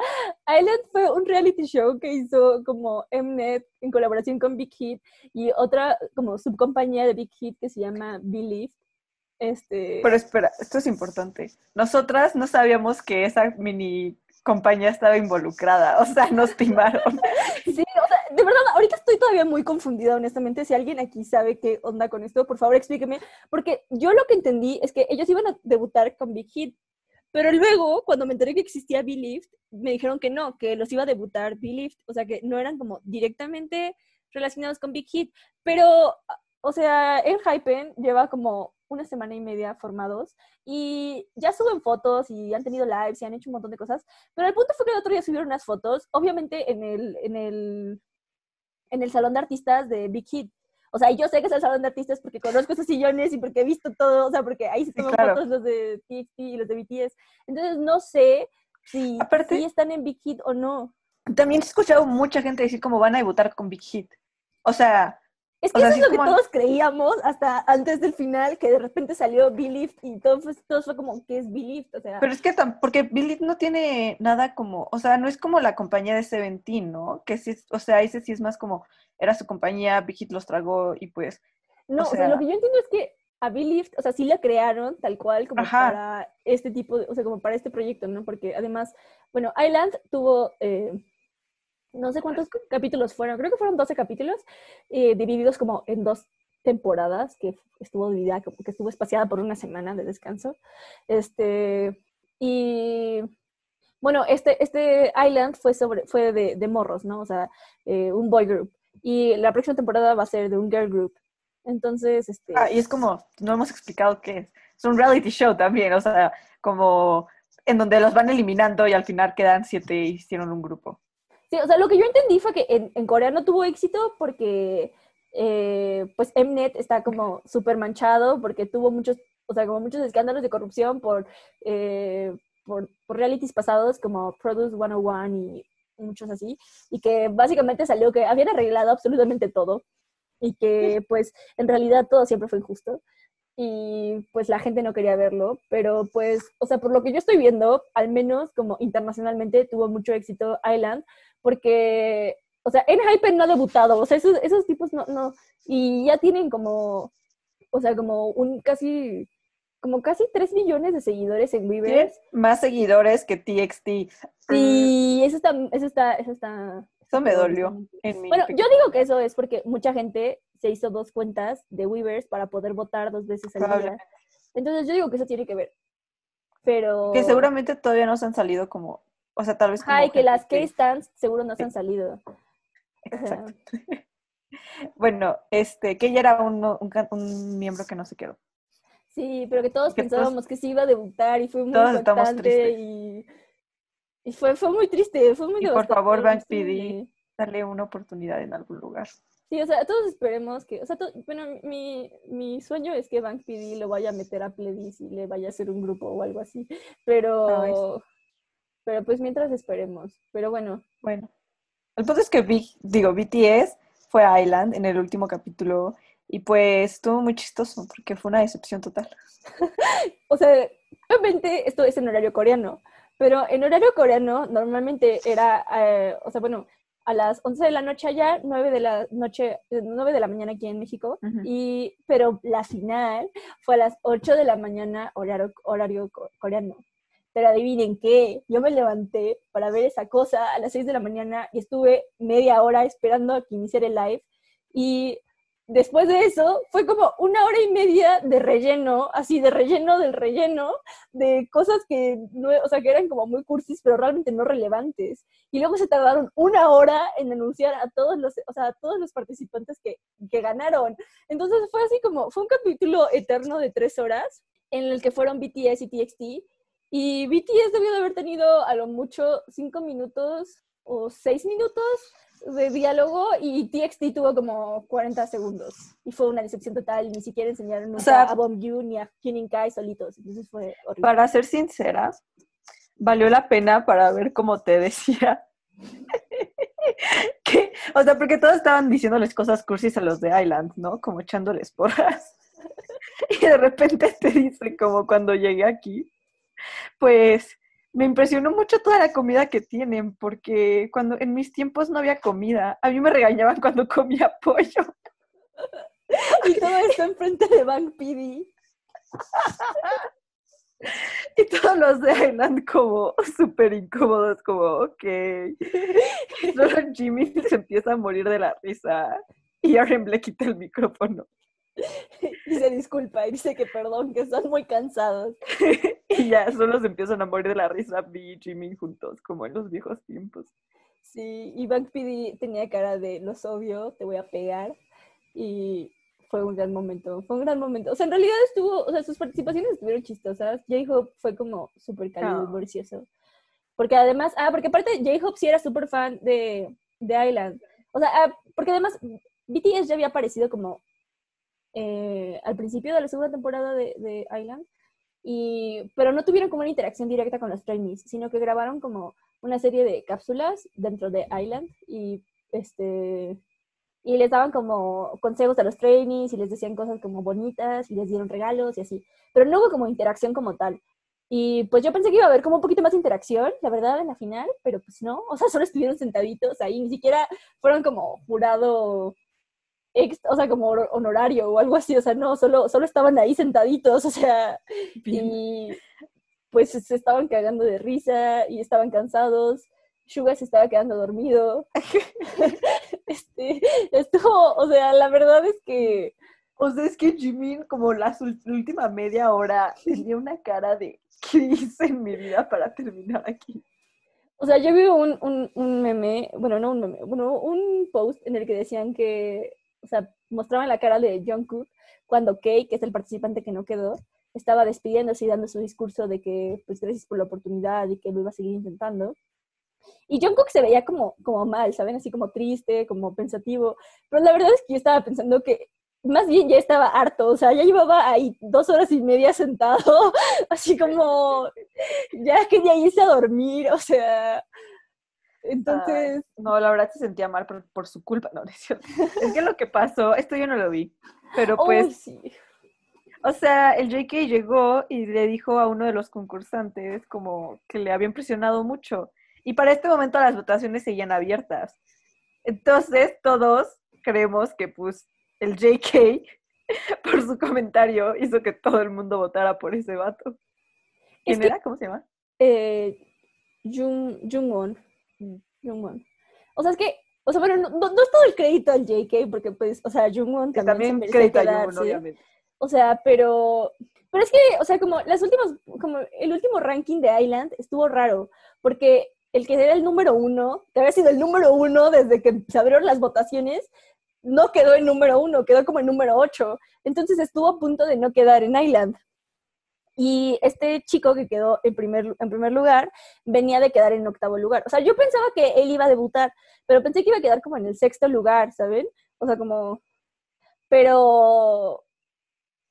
Speaker 2: Island fue un reality show que hizo como Mnet en colaboración con Big Hit y otra como subcompañía de Big Hit que se llama Believe. Este,
Speaker 1: Pero espera, esto es importante. Nosotras no sabíamos que esa mini compañía estaba involucrada, o sea, nos timaron.
Speaker 2: Sí, o sea, de verdad, ahorita estoy todavía muy confundida, honestamente. Si alguien aquí sabe qué onda con esto, por favor explíqueme. Porque yo lo que entendí es que ellos iban a debutar con Big Hit, pero luego, cuando me enteré que existía Believe, me dijeron que no, que los iba a debutar Believe, o sea, que no eran como directamente relacionados con Big Hit. Pero, o sea, el Hypen lleva como una semana y media formados y ya suben fotos y han tenido lives y han hecho un montón de cosas. Pero el punto fue que el otro día subieron unas fotos, obviamente en el, en el, en el salón de artistas de Big Hit. O sea, yo sé que es el salón de artistas porque conozco esos sillones y porque he visto todo, o sea, porque ahí se
Speaker 1: Sí,
Speaker 2: toman
Speaker 1: claro.
Speaker 2: fotos los de TXT y los de BTS. Entonces no sé si,
Speaker 1: Aparte-
Speaker 2: si están en Big Hit o no.
Speaker 1: También he escuchado mucha gente decir cómo van a debutar con Big Hit. O sea,
Speaker 2: Es
Speaker 1: O
Speaker 2: que
Speaker 1: sea,
Speaker 2: eso es lo que todos creíamos hasta antes del final, que de repente salió Believe y todo fue, todo fue como, ¿qué es Believe? O sea,
Speaker 1: pero es que porque Billy no tiene nada como, o sea, no es como la compañía de Seventeen, ¿no? Que sí, es- o sea, ese sí es más como, era su compañía, Big Hit los tragó y pues,
Speaker 2: No,
Speaker 1: O
Speaker 2: o sea,
Speaker 1: sea-
Speaker 2: lo que yo entiendo es que a Believe, o sea, sí la crearon tal cual como
Speaker 1: Ajá.
Speaker 2: para este tipo, de, o sea, como para este proyecto, ¿no? Porque además, bueno, Island tuvo, eh, no sé cuántos capítulos fueron, creo que fueron 12 capítulos, eh, divididos como en dos temporadas, que estuvo dividida, que estuvo espaciada por una semana de descanso. Este, y bueno, este, este Island fue, sobre, fue de, de morros, ¿no? O sea, eh, un boy group. Y la próxima temporada va a ser de un girl group. Entonces, este...
Speaker 1: ah, y es como, no hemos explicado qué es. Es un reality show también, o sea, como en donde los van eliminando y al final quedan siete y hicieron un grupo.
Speaker 2: Sí, o sea, lo que yo entendí fue que en, en Corea no tuvo éxito porque, eh, pues, Mnet está como súper manchado porque tuvo muchos, o sea, como muchos escándalos de corrupción por, eh, por, por realities pasados como Produce 101 y muchos así, y que básicamente salió que habían arreglado absolutamente todo y que, pues, en realidad todo siempre fue injusto y pues la gente no quería verlo, pero pues, o sea, por lo que yo estoy viendo, al menos como internacionalmente tuvo mucho éxito Island, porque, o sea, en Hype no ha debutado, o sea, esos, esos tipos no, no, y ya tienen como, o sea, como un casi, como casi 3 millones de seguidores en Weavers,
Speaker 1: más seguidores que TXT.
Speaker 2: y eso está, eso está, eso está...
Speaker 1: Eso me dolió. En mi
Speaker 2: Bueno, yo digo que eso es porque mucha gente se hizo dos cuentas de Weavers para poder votar dos veces al día. Entonces yo digo que eso tiene que ver. Pero...
Speaker 1: Que seguramente todavía no se han salido como, o sea, tal vez como
Speaker 2: Ay, que las
Speaker 1: gente
Speaker 2: K-Stands seguro no se han salido.
Speaker 1: Exacto. bueno, este, que ella era un, un, un miembro que no se quedó.
Speaker 2: Sí, pero que todos
Speaker 1: Que todos-
Speaker 2: pensábamos que sí iba a debutar y fue muy
Speaker 1: Todos estamos tristes.
Speaker 2: y, y fue, fue muy triste, fue muy
Speaker 1: Y por favor, Bank. PD. Darle una oportunidad en algún lugar.
Speaker 2: Sí, o sea, todos esperemos que, o sea, to- bueno, mi, mi sueño es que Bank PD lo vaya a meter a Pledis y le vaya a hacer un grupo o algo así, pero,
Speaker 1: Ay,
Speaker 2: pero pues mientras esperemos, pero bueno,
Speaker 1: Bueno, el punto es que Big, digo, BTS fue a Island en el último capítulo y pues estuvo muy chistoso porque fue una decepción total.
Speaker 2: o sea, obviamente esto es en horario coreano, pero en horario coreano normalmente era, eh, o sea, bueno, a las 11 de la noche allá, 9 de la noche, eh, 9 de la mañana aquí en México,
Speaker 1: Ujú.
Speaker 2: y, pero la final fue a las 8 de la mañana horario, horario co- coreano. Pero adivinen qué, yo me levanté para ver esa cosa a las 6 de la mañana y estuve media hora esperando a que iniciara el live y después de eso fue como una hora y media de relleno, así de relleno del relleno, de cosas que, no, o sea, que eran como muy cursis, pero realmente no relevantes. Y luego se tardaron una hora en anunciar a todos los, o sea, todos los participantes que, que ganaron. Entonces fue así como, fue un capítulo eterno de tres horas en el que fueron BTS y TXT. Y BTS debió de haber tenido a lo mucho cinco minutos o seis minutos de diálogo y TXT tuvo como 40 segundos. Y fue una decepción total. Ni siquiera enseñaron a Bomb You ni a Huening Kai solitos. Entonces fue horrible.
Speaker 1: Para ser sincera, valió la pena para ver cómo te decía. que, o sea, porque todos estaban diciéndoles cosas cursis a los de Island, ¿no? Como echándoles porras. y de repente te dicen como cuando llegué aquí, pues me impresionó mucho toda la comida que tienen, porque cuando en mis tiempos no había comida, a mí me regañaban cuando comía pollo.
Speaker 2: Y todo esto enfrente de Bank PD.
Speaker 1: Y todos los de Island como súper incómodos, como, ok. Solo Jimmy se empieza a morir de la risa y Aaron le quita el micrófono.
Speaker 2: Y se disculpa y dice que perdón, que están muy cansados.
Speaker 1: y ya, solo se empiezan a morir de la risa Vi y Jimmy juntos, como en los viejos tiempos.
Speaker 2: Sí, y Bank PD tenía cara de, los obvio, te voy a pegar. Y fue un gran momento, fue un gran momento. O sea, en realidad estuvo, o sea, sus participaciones estuvieron chistosas. J-Hope fue como súper cálido y gracioso. Porque además, ah, porque aparte J-Hope sí era súper fan de, de Island. O sea, ah, porque además BTS ya había aparecido como eh, al principio de la segunda temporada de, de, Island, y, pero no tuvieron como una interacción directa con los trainees, sino que grabaron como una serie de cápsulas dentro de Island y este y les daban como consejos a los trainees y les decían cosas como bonitas y les dieron regalos y así, pero no hubo como interacción como tal. Y pues yo pensé que iba a haber como un poquito más interacción, la verdad, en la final, pero pues no, o sea, solo estuvieron sentaditos ahí, ni siquiera fueron como jurado o sea, como honorario o algo así, o sea, no, solo, solo estaban ahí sentaditos, o sea, y pues se estaban cagando de risa y estaban cansados. Suga se estaba quedando dormido. este, estuvo, o sea, la verdad es que...
Speaker 1: O sea, es que Jimin, como la última media hora, tenía una cara de ¿qué hice en mi vida para terminar aquí?
Speaker 2: O sea, yo vi un, un, un meme, bueno, no un meme, bueno, un post en el que decían que o sea, mostraban la cara de Jungkook cuando Kei, que es el participante que no quedó, estaba despidiéndose y dando su discurso de que, pues, gracias por la oportunidad y que lo iba a seguir intentando. Y Jungkook se veía como, como mal, ¿saben? Así como triste, como pensativo. Pero la verdad es que yo estaba pensando que más bien ya estaba harto, o sea, ya llevaba ahí dos horas y media sentado, así como ya quería irse a dormir, o sea, entonces...
Speaker 1: no, la verdad se sentía mal por, su culpa, no, es Es que lo que pasó, esto yo no lo vi, pero pues... sí. O sea, el JK llegó y le dijo a uno de los concursantes como que le había impresionado mucho. Y para este momento las votaciones seguían abiertas. Entonces todos creemos que pues el JK por su comentario hizo que todo el mundo votara por ese vato. ¿Quién era? ¿Cómo se llama?
Speaker 2: Eh, Jung, Jungwon. Jungwon. O sea, es que, o sea, bueno, no, no, es todo el crédito al JK, porque pues, o sea, Jungwon también, también crédito a Jungwon, obviamente. O sea, pero, pero es que, o sea, como las últimas, como el último ranking de Island estuvo raro, porque el que era el número uno, que había sido el número uno desde que se abrieron las votaciones, no quedó en número uno, quedó como en número ocho. Entonces estuvo a punto de no quedar en Island. Y este chico que quedó en primer, en primer lugar venía de quedar en octavo lugar. O sea, yo pensaba que él iba a debutar, pero pensé que iba a quedar como en el sexto lugar, ¿saben? O sea, como... Pero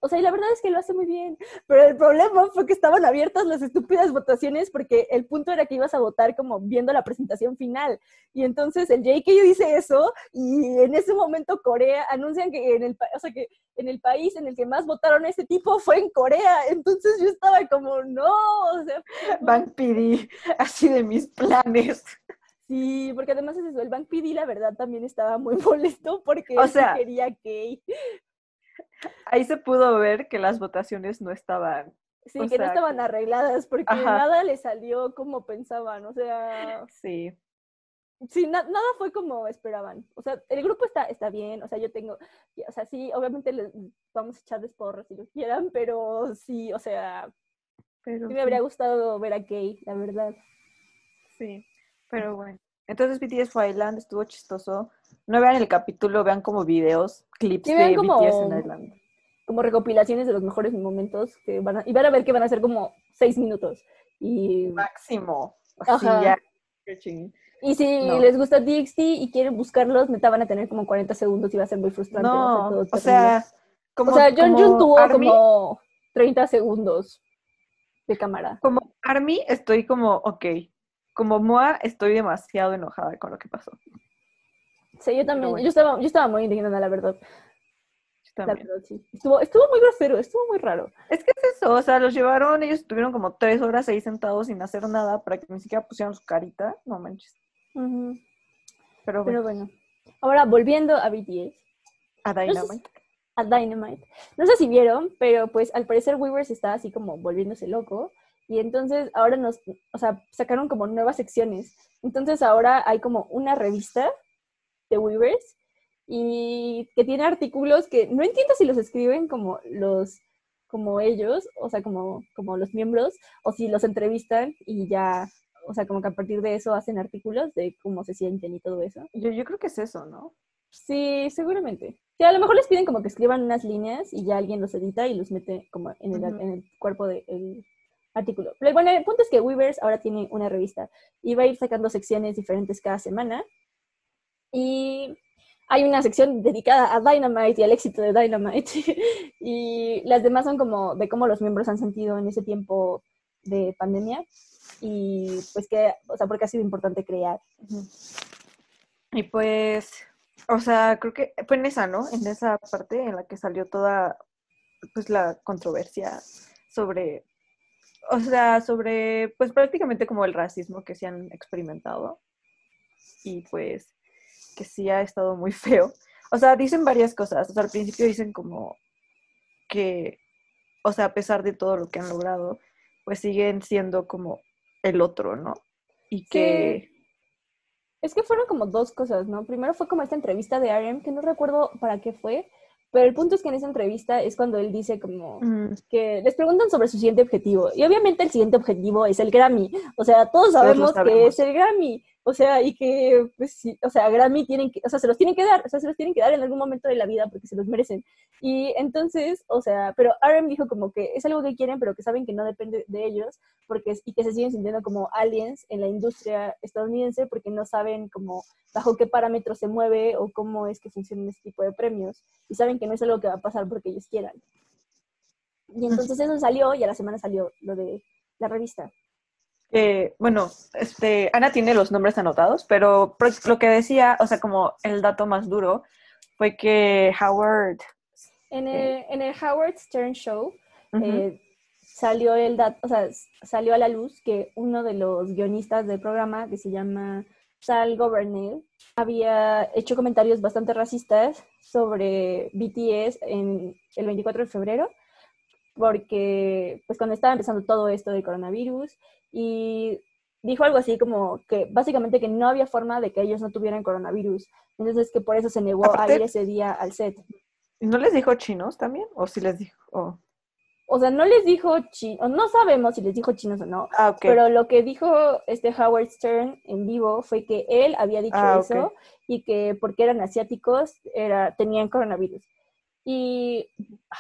Speaker 2: o sea, y la verdad es que lo hace muy bien. Pero el problema fue que estaban abiertas las estúpidas votaciones porque el punto era que ibas a votar como viendo la presentación final. Y entonces el JK dice eso y en ese momento Corea anuncian que en el, o sea, que en el país en el que más votaron a ese tipo fue en Corea. Entonces yo estaba como, no, o sea...
Speaker 1: Bank PD, así de mis planes.
Speaker 2: Sí, porque además es eso, el Bank PD la verdad también estaba muy molesto porque o sea, quería que
Speaker 1: Ahí se pudo ver que las votaciones no estaban.
Speaker 2: Sí, que no estaban arregladas porque nada le salió como pensaban, o sea.
Speaker 1: Sí.
Speaker 2: sí, na- nada fue como esperaban. O sea, el grupo está, está bien, o sea, yo tengo, o sea, sí, obviamente les vamos a echarles porras si lo quieran, pero sí, o sea,
Speaker 1: Pero
Speaker 2: sí me habría gustado ver a Kay, la verdad.
Speaker 1: Sí, pero bueno. Entonces BTS fue a Island, estuvo chistoso. No vean el capítulo, vean como videos, clips
Speaker 2: Sí,
Speaker 1: de
Speaker 2: como-
Speaker 1: BTS en Island.
Speaker 2: Como recopilaciones de los mejores momentos que van a, y van a ver que van a ser como seis minutos. Y,
Speaker 1: Máximo. Así ya.
Speaker 2: Y si
Speaker 1: No.
Speaker 2: les gusta DXT y quieren buscarlos, neta van a tener como 40 segundos y va a ser muy frustrante.
Speaker 1: No,
Speaker 2: todo
Speaker 1: o sea, como,
Speaker 2: o sea, John Jun tuvo
Speaker 1: Army,
Speaker 2: como 30 segundos de cámara.
Speaker 1: como Army estoy como, ok. Como Moa estoy demasiado enojada con lo que pasó.
Speaker 2: Sí, yo también,
Speaker 1: bueno.
Speaker 2: yo, estaba, yo estaba muy indignada, la verdad.
Speaker 1: Yo
Speaker 2: La
Speaker 1: también.
Speaker 2: verdad, sí. Estuvo, estuvo muy grosero, estuvo muy raro.
Speaker 1: Es que es eso, o sea, los llevaron, ellos estuvieron como tres horas ahí sentados sin hacer nada para que ni siquiera pusieran su carita. No manches. Pero
Speaker 2: Pero
Speaker 1: bueno,
Speaker 2: bueno. Ahora, volviendo a BTS,
Speaker 1: a Dynamite.
Speaker 2: a Dynamite. No sé si vieron, pero pues al parecer Weavers está así como volviéndose loco. Y entonces ahora nos, o sea, sacaron como nuevas secciones. Entonces ahora hay como una revista de Weavers y que tiene artículos que no entiendo si los escriben como los como ellos, o sea, como, como los miembros, o si los entrevistan y ya, o sea, como que a partir de eso hacen artículos de cómo se sienten y todo eso.
Speaker 1: Yo, yo creo que es eso, ¿no?
Speaker 2: Sí, seguramente. Sí, a lo mejor les piden como que escriban unas líneas y ya alguien los edita y los mete como en el, en el cuerpo del artículo. Pero bueno, el punto es que Weavers ahora tiene una revista y va a ir sacando secciones diferentes cada semana. Y hay una sección dedicada a Dynamite y al éxito de Dynamite. y las demás son como de cómo los miembros han sentido en ese tiempo de pandemia. Y pues que, o sea, porque ha sido importante crear.
Speaker 1: Y pues, o sea, creo que fue en esa, ¿no? En esa parte en la que salió toda, pues, la controversia sobre, o sea, sobre, pues, prácticamente como el racismo que se han experimentado. Y pues, que sí ha estado muy feo. O sea, dicen varias cosas. O sea, al principio dicen como que, o sea, a pesar de todo lo que han logrado, pues siguen siendo como el otro, ¿no? Y que...
Speaker 2: Es que fueron como dos cosas, ¿no? Primero fue como esta entrevista de RM, que no recuerdo para qué fue, pero el punto es que en esa entrevista es cuando él dice como
Speaker 1: mm,
Speaker 2: que les preguntan sobre su siguiente objetivo. Y obviamente el siguiente objetivo es el Grammy. O sea, todos sabemos, que es el Grammy. O sea, y que, pues sí, o sea, Grammy tienen que, o sea, se los tienen que dar, o sea, se los tienen que dar en algún momento de la vida porque se los merecen. Y entonces, o sea, pero RM dijo como que es algo que quieren, pero que saben que no depende de ellos, porque y que se siguen sintiendo como aliens en la industria estadounidense porque no saben como bajo qué parámetros se mueve o cómo es que funcionan este tipo de premios y saben que no es algo que va a pasar porque ellos quieran. Y entonces eso salió y a la semana salió lo de la revista.
Speaker 1: Eh, bueno, este, Ana tiene los nombres anotados, pero pro- lo que decía, o sea, como el dato más duro, fue que Howard
Speaker 2: En el, en el Howard Stern Show eh, salió el dato, o sea, salió a la luz que uno de los guionistas del programa, que se llama Sal Governell, había hecho comentarios bastante racistas sobre BTS en el 24 de febrero, porque pues cuando estaba empezando todo esto del coronavirus y dijo algo así como que básicamente que no había forma de que ellos no tuvieran coronavirus, entonces que por eso se negó
Speaker 1: Aparte-
Speaker 2: a ir ese día al set.
Speaker 1: ¿no les dijo chinos también? ¿O sí les dijo? Oh.
Speaker 2: O sea, no les dijo chinos, no sabemos si les dijo chinos o no,
Speaker 1: Ah, ok.
Speaker 2: pero lo que dijo este Howard Stern en vivo fue que él había dicho
Speaker 1: Ah,
Speaker 2: eso y que porque eran asiáticos era, tenían coronavirus. Y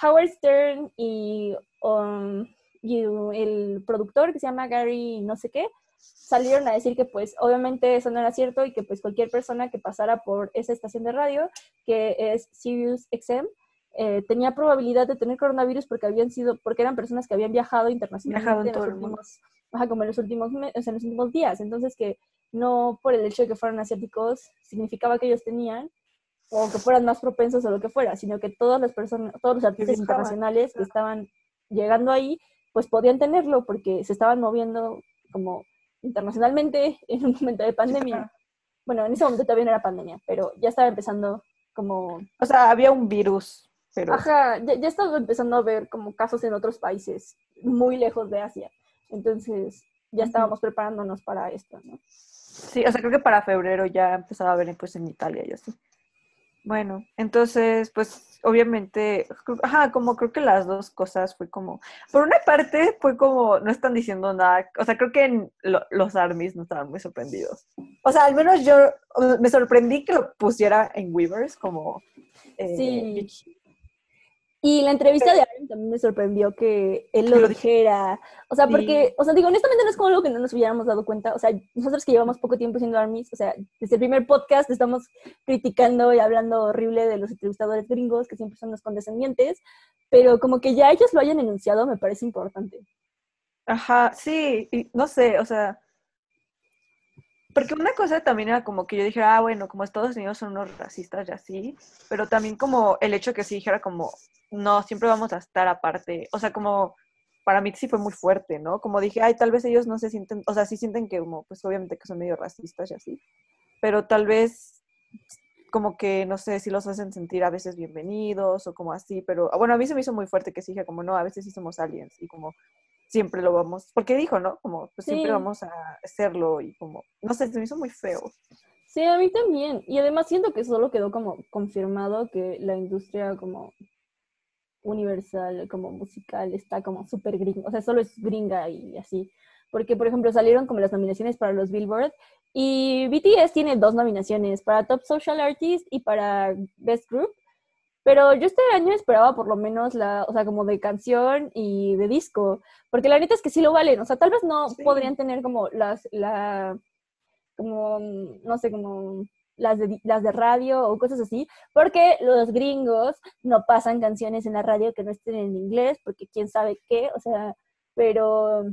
Speaker 2: Howard Stern y, um, y el productor que se llama Gary no sé qué, salieron a decir que pues obviamente eso no era cierto y que pues cualquier persona que pasara por esa estación de radio, que es Sirius XM, eh, tenía probabilidad de tener coronavirus porque habían sido, porque eran personas que habían viajado internacionalmente
Speaker 1: Viajado en
Speaker 2: en los últimos, ajá, como en los últimos, o sea, en los últimos días. Entonces que no por el hecho de que fueran asiáticos significaba que ellos tenían o que fueran más propensos o lo que fuera, sino que todas las personas, todos los artistas internacionales que estaban llegando ahí, pues podían tenerlo porque se estaban moviendo como internacionalmente en un momento de pandemia. Bueno, en ese momento todavía no era pandemia, pero ya estaba empezando como
Speaker 1: O sea, había un virus, pero...
Speaker 2: Ajá, ya, ya estaba empezando a ver como casos en otros países muy lejos de Asia. Entonces, ya estábamos preparándonos para esto, ¿no?
Speaker 1: Sí, o sea, creo que para febrero ya empezaba a ver pues en Italia y así. Bueno, entonces, pues obviamente, ajá, como creo que las dos cosas fue como, por una parte fue como, no están diciendo nada, o sea, creo que los armies no estaban muy sorprendidos. O sea, al menos yo me sorprendí que lo pusiera en Weavers como...
Speaker 2: Eh, sí. Y la entrevista de Aaron también me sorprendió que él lo, dijera. O sea, porque, o sea, digo, honestamente no es como algo que no nos hubiéramos dado cuenta. O sea, nosotros que llevamos poco tiempo siendo armies, o sea, desde el primer podcast estamos criticando y hablando horrible de los entrevistadores gringos, que siempre son los condescendientes, pero como que ya ellos lo hayan enunciado me parece importante.
Speaker 1: Ajá, sí, y no sé, o sea, porque una cosa también era como que yo dije, ah, bueno, como Estados Unidos son unos racistas y así, pero también como el hecho que sí dijera como, no, siempre vamos a estar aparte. O sea, como para mí sí fue muy fuerte, ¿no? Como dije, ay, tal vez ellos no se sienten, o sea, sí sienten que como, pues obviamente que son medio racistas y así, pero tal vez como que, no sé, si los hacen sentir a veces bienvenidos o como así, pero bueno, a mí se me hizo muy fuerte que sí dije como, no, a veces sí somos aliens y como siempre lo vamos, porque dijo, ¿no? Como, pues siempre vamos a hacerlo y como, no sé, se me hizo muy feo.
Speaker 2: Sí, a mí también. Y además siento que solo quedó como confirmado que la industria como universal, como musical, está como súper gringa, o sea, solo es gringa y así. Porque, por ejemplo, salieron como las nominaciones para los Billboard y BTS tiene dos nominaciones, para Top Social Artist y para Best Group. Pero yo este año esperaba por lo menos la, o sea, como de canción y de disco, porque la neta es que sí lo valen, o sea, tal vez no podrían tener como las, la, como, no sé, como las de, las de radio o cosas así, porque los gringos no pasan canciones en la radio que no estén en inglés, porque quién sabe qué, o sea, pero,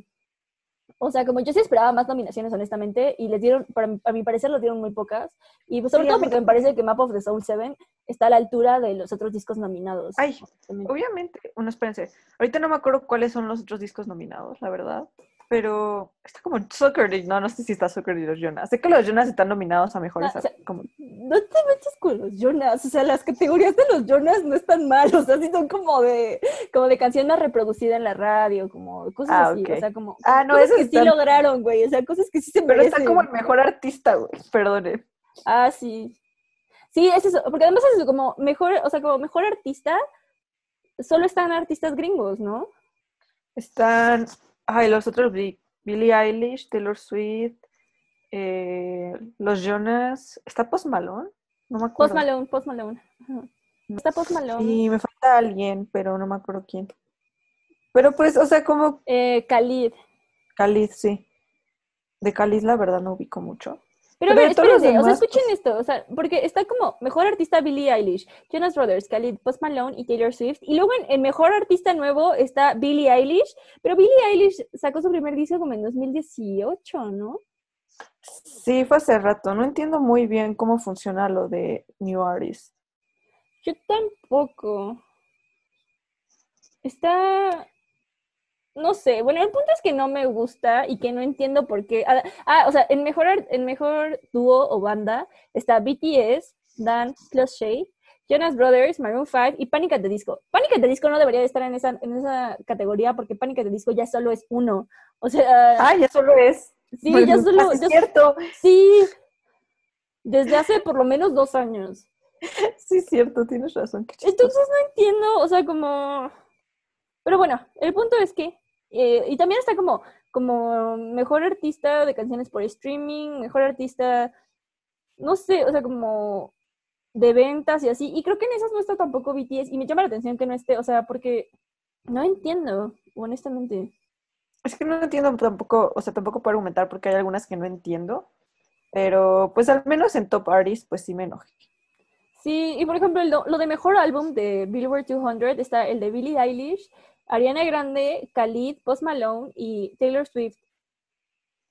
Speaker 2: o sea, como yo sí esperaba más nominaciones, honestamente, y les dieron, a mi parecer, dieron muy pocas, y pues sobre todo porque me parece que Map of the Soul 7 está a la altura de los otros discos nominados.
Speaker 1: Ay, obviamente, bueno, espérense, ahorita no me acuerdo cuáles son los otros discos nominados, la verdad pero está como Soccer no, no sé si está Soccer y los Jonas. Sé que los Jonas están nominados a mejores.
Speaker 2: No, como... no te metas con los Jonas, o sea, las categorías de los Jonas no están mal, o sea, sí son como de, como de canción más reproducida en la radio, como cosas ah, así, o sea, como
Speaker 1: ah, no,
Speaker 2: cosas que sí lograron, güey, o sea, cosas que sí se
Speaker 1: Pero está como el mejor artista, güey, perdone.
Speaker 2: Ah, sí. Sí, es eso, porque además es eso, como mejor, o sea, como mejor artista, solo están artistas gringos, ¿no?
Speaker 1: Están Ay, los otros Billie Eilish, Taylor Swift, eh, los Jonas. ¿Está Post Malone? No me acuerdo.
Speaker 2: Post Malone, Post Malone. Está Post Malone.
Speaker 1: Sí, me falta alguien, pero no me acuerdo quién. Pero pues, o sea, como...
Speaker 2: Eh, Khalid.
Speaker 1: Khalid, sí. De Khalid, la verdad, no ubico mucho.
Speaker 2: Pero, a ver, espérense, o sea, escuchen pues esto, o sea, porque está como mejor artista Billie Eilish, Jonas Brothers, Khalid, Post Malone y Taylor Swift, y luego en el mejor artista nuevo está Billie Eilish, pero Billie Eilish sacó su primer disco como en 2018, ¿no?
Speaker 1: Sí, fue hace rato, no entiendo muy bien cómo funciona lo de New Artist.
Speaker 2: Yo tampoco. Está, no sé, bueno, el punto es que no me gusta y que no entiendo por qué. Ah, ah o sea, en mejor, en mejor dúo o banda está BTS, Dan, Plus Shay, Jonas Brothers, Maroon 5 y Panic! at the Disco. Panic! at the Disco no debería estar en esa, en esa categoría porque Panic! at the Disco ya solo es uno. O sea.
Speaker 1: Ah, ya solo es.
Speaker 2: Sí, ya solo.
Speaker 1: Es cierto.
Speaker 2: Sí. Desde hace por lo menos dos años.
Speaker 1: Sí, cierto, tienes razón.
Speaker 2: Entonces no entiendo, o sea, como. Pero bueno, el punto es que eh, y también está como, como mejor artista de canciones por streaming, mejor artista, no sé, o sea, como de ventas y así. Y creo que en esas no está tampoco BTS. Y me llama la atención que no esté, o sea, porque no entiendo, honestamente.
Speaker 1: Es que no entiendo tampoco, o sea, tampoco puedo argumentar porque hay algunas que no entiendo. Pero pues al menos en Top Artist, pues sí me enojé.
Speaker 2: Sí, y por ejemplo, lo de mejor álbum de Billboard 200 está el de Billie Eilish, Ariana Grande, Khalid, Post Malone y Taylor Swift.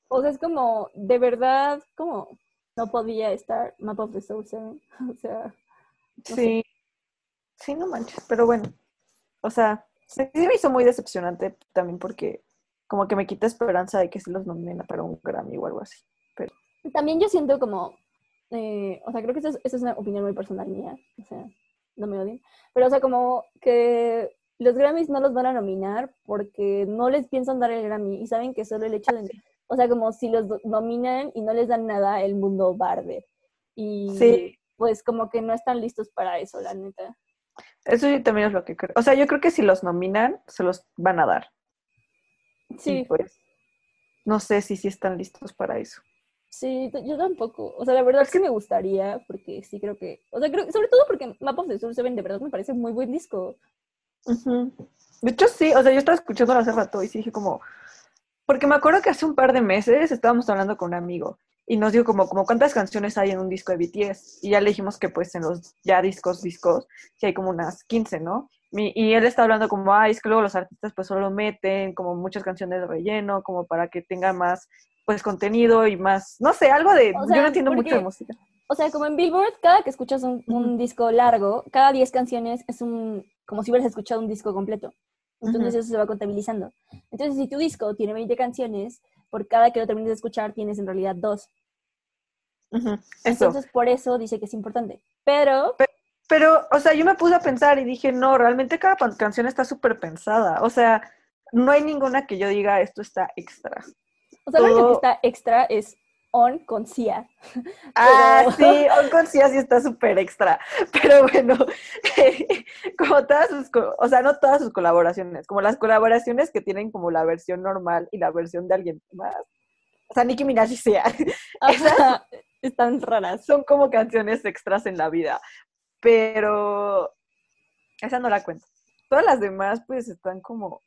Speaker 2: O sea, es como, de verdad, como no podía estar Map of the Soul 7. o sea.
Speaker 1: sí. Sí, no manches, pero bueno. O sea, sí me hizo muy decepcionante también porque como que me quita esperanza de que sí los nominen para un Grammy o algo así. Pero...
Speaker 2: También yo siento como, eh, o sea, creo que esa es, es, una opinión muy personal mía, o sea, no me odien, pero o sea, como que los Grammys no los van a nominar porque no les piensan dar el Grammy y saben que solo el hecho de, O sea, como si los nominan y no les dan nada, el mundo va a arder. Y
Speaker 1: Sí.
Speaker 2: pues como que no están listos para eso, la neta.
Speaker 1: Eso yo también es lo que creo. O sea, yo creo que si los nominan, se los van a dar. Y
Speaker 2: Sí,
Speaker 1: pues, no sé si sí están listos para eso.
Speaker 2: sí, yo tampoco. O sea, la verdad sí me gustaría, porque sí creo que, o sea, creo, sobre todo porque Map of the Soul 7 de verdad me parece muy buen disco.
Speaker 1: Ujú. De hecho, sí, o sea, yo estaba escuchándolo hace rato y sí dije como, porque me acuerdo que hace un par de meses estábamos hablando con un amigo y nos dijo como, como cuántas canciones hay en un disco de BTS y ya le dijimos que pues en los ya discos, discos, sí hay como unas 15, ¿no? Mi- y él está hablando como, ay, es que luego los artistas pues solo meten como muchas canciones de relleno, como para que tenga más pues contenido y más, no sé, algo de,
Speaker 2: O
Speaker 1: yo no entiendo mucho de música.
Speaker 2: O sea, como en Billboard, cada que escuchas un, un disco largo, cada 10 canciones es un, como si hubieras escuchado un disco completo. Entonces eso se va contabilizando. Entonces, si tu disco tiene 20 canciones, por cada que lo termines de escuchar tienes en realidad dos. Entonces, por eso dice que es importante. Pero,
Speaker 1: Pero, o sea, yo me puse a pensar y dije, no, realmente cada canción está súper pensada. O sea, no hay ninguna que yo diga esto está extra.
Speaker 2: o sea, lo único que
Speaker 1: Todo-
Speaker 2: está extra es On con Sia.
Speaker 1: Ah,
Speaker 2: Pero-
Speaker 1: sí, On con Sia sí está súper extra. Pero bueno, como todas sus, o sea, no todas sus colaboraciones, como las colaboraciones que tienen como la versión normal y la versión de alguien más. O sea, Nicki Minaj y Sia.
Speaker 2: Ajá, Están raras.
Speaker 1: son como canciones extras en la vida. Pero esa no la cuento. Todas las demás, pues, están como.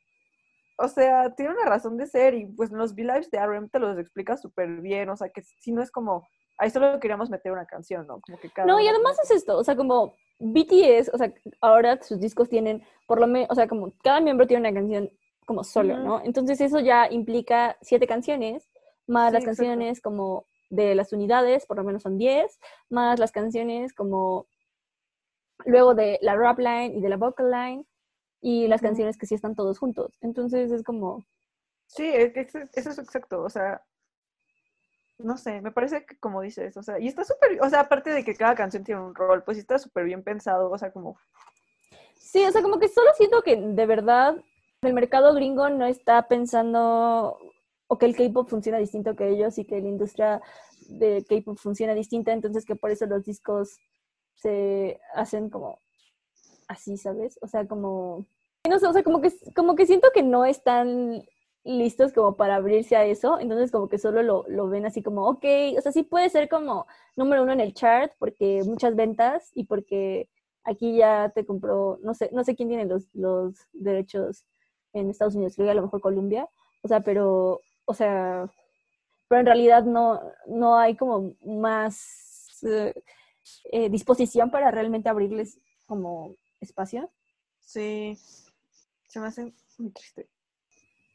Speaker 1: O sea, tiene una razón de ser y pues los V-Lives de RM te los explica súper bien. O sea, que si no es como. Ahí solo queríamos meter una canción, ¿no? Como que cada
Speaker 2: No, y además es esto, o sea, como BTS, o sea, ahora sus discos tienen, por lo menos, o sea, como cada miembro tiene una canción como solo. ¿no? Entonces eso ya implica siete canciones, más
Speaker 1: Sí,
Speaker 2: las
Speaker 1: exacto.
Speaker 2: canciones como de las unidades, por lo menos son 10, más las canciones como luego de la rap line y de la vocal line, y las canciones que sí están todos juntos. Entonces es como,
Speaker 1: Sí, eso eso es exacto. O sea, no sé, me parece que como dices, o sea, y está súper. O sea, aparte de que cada canción tiene un rol, pues sí está súper bien pensado. O sea, como.
Speaker 2: Sí, o sea, como que solo siento que de verdad el mercado gringo no está pensando o que el K-pop funciona distinto que ellos y que la industria de K-pop funciona distinta, entonces que por eso los discos se hacen como así, ¿sabes? O sea, como no sé, o sea, como que como que siento que no están listos como para abrirse a eso, entonces como que solo lo, lo ven así como, ok, o sea, sí puede ser como número uno en el chart porque muchas ventas y porque aquí ya te compró, no sé, no sé quién tiene los, los derechos en Estados Unidos, creo que a lo mejor Colombia, o sea, pero, o sea, pero en realidad no, no hay como más eh, disposición para realmente abrirles como espacio.
Speaker 1: Sí, se me hace muy triste.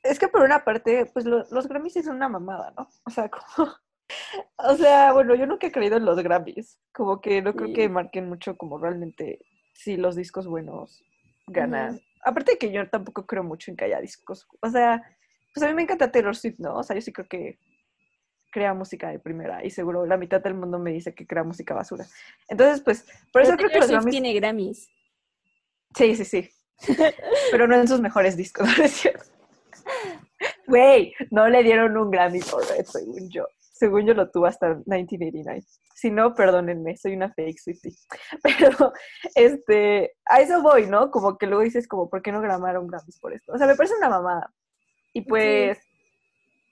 Speaker 1: Es que por una parte, pues lo- los Grammys son una mamada, ¿no? O sea, como... O sea, bueno, yo nunca he creído en los Grammys. Como que no creo
Speaker 2: Sí.
Speaker 1: que marquen mucho como realmente si los discos buenos ganan. Aparte de que yo tampoco creo mucho en que haya discos. O sea, pues a mí me encanta Taylor Swift, ¿no? O sea, yo sí creo que crea música de primera y seguro la mitad del mundo me dice que crea música basura. Entonces, pues, por eso creo que los Grammys...
Speaker 2: tiene Grammys.
Speaker 1: Sí, sí, sí. Pero no en sus mejores discos, ¿no es cierto? Güey, no le dieron un Grammy por Red, según yo. Según yo lo tuvo hasta 1989. Si no, perdónenme, soy una fake Swiftie. Pero, este, a eso voy, ¿no? Como que luego dices, como, ¿por qué no gramaron Grammys por esto? O sea, me parece una mamada. Y pues,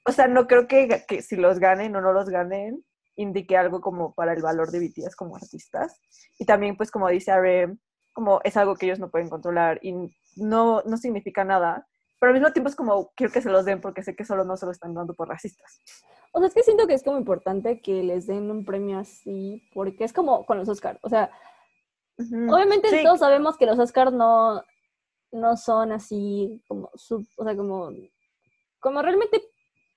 Speaker 1: o sea, no creo que, que si los ganen o no los ganen, indique algo como para el valor de BTS como artistas. Y también, pues, como dice RM, como es algo que ellos no pueden controlar y no, no significa nada. Pero al mismo tiempo es como, quiero que se los den porque sé que solo no se lo están dando por racistas.
Speaker 2: O sea, es que siento que es como importante que les den un premio así, porque es como con los Oscars. O sea, obviamente
Speaker 1: Sí.
Speaker 2: todos sabemos que los Oscars no, no son así como, sub- o sea, como, como realmente,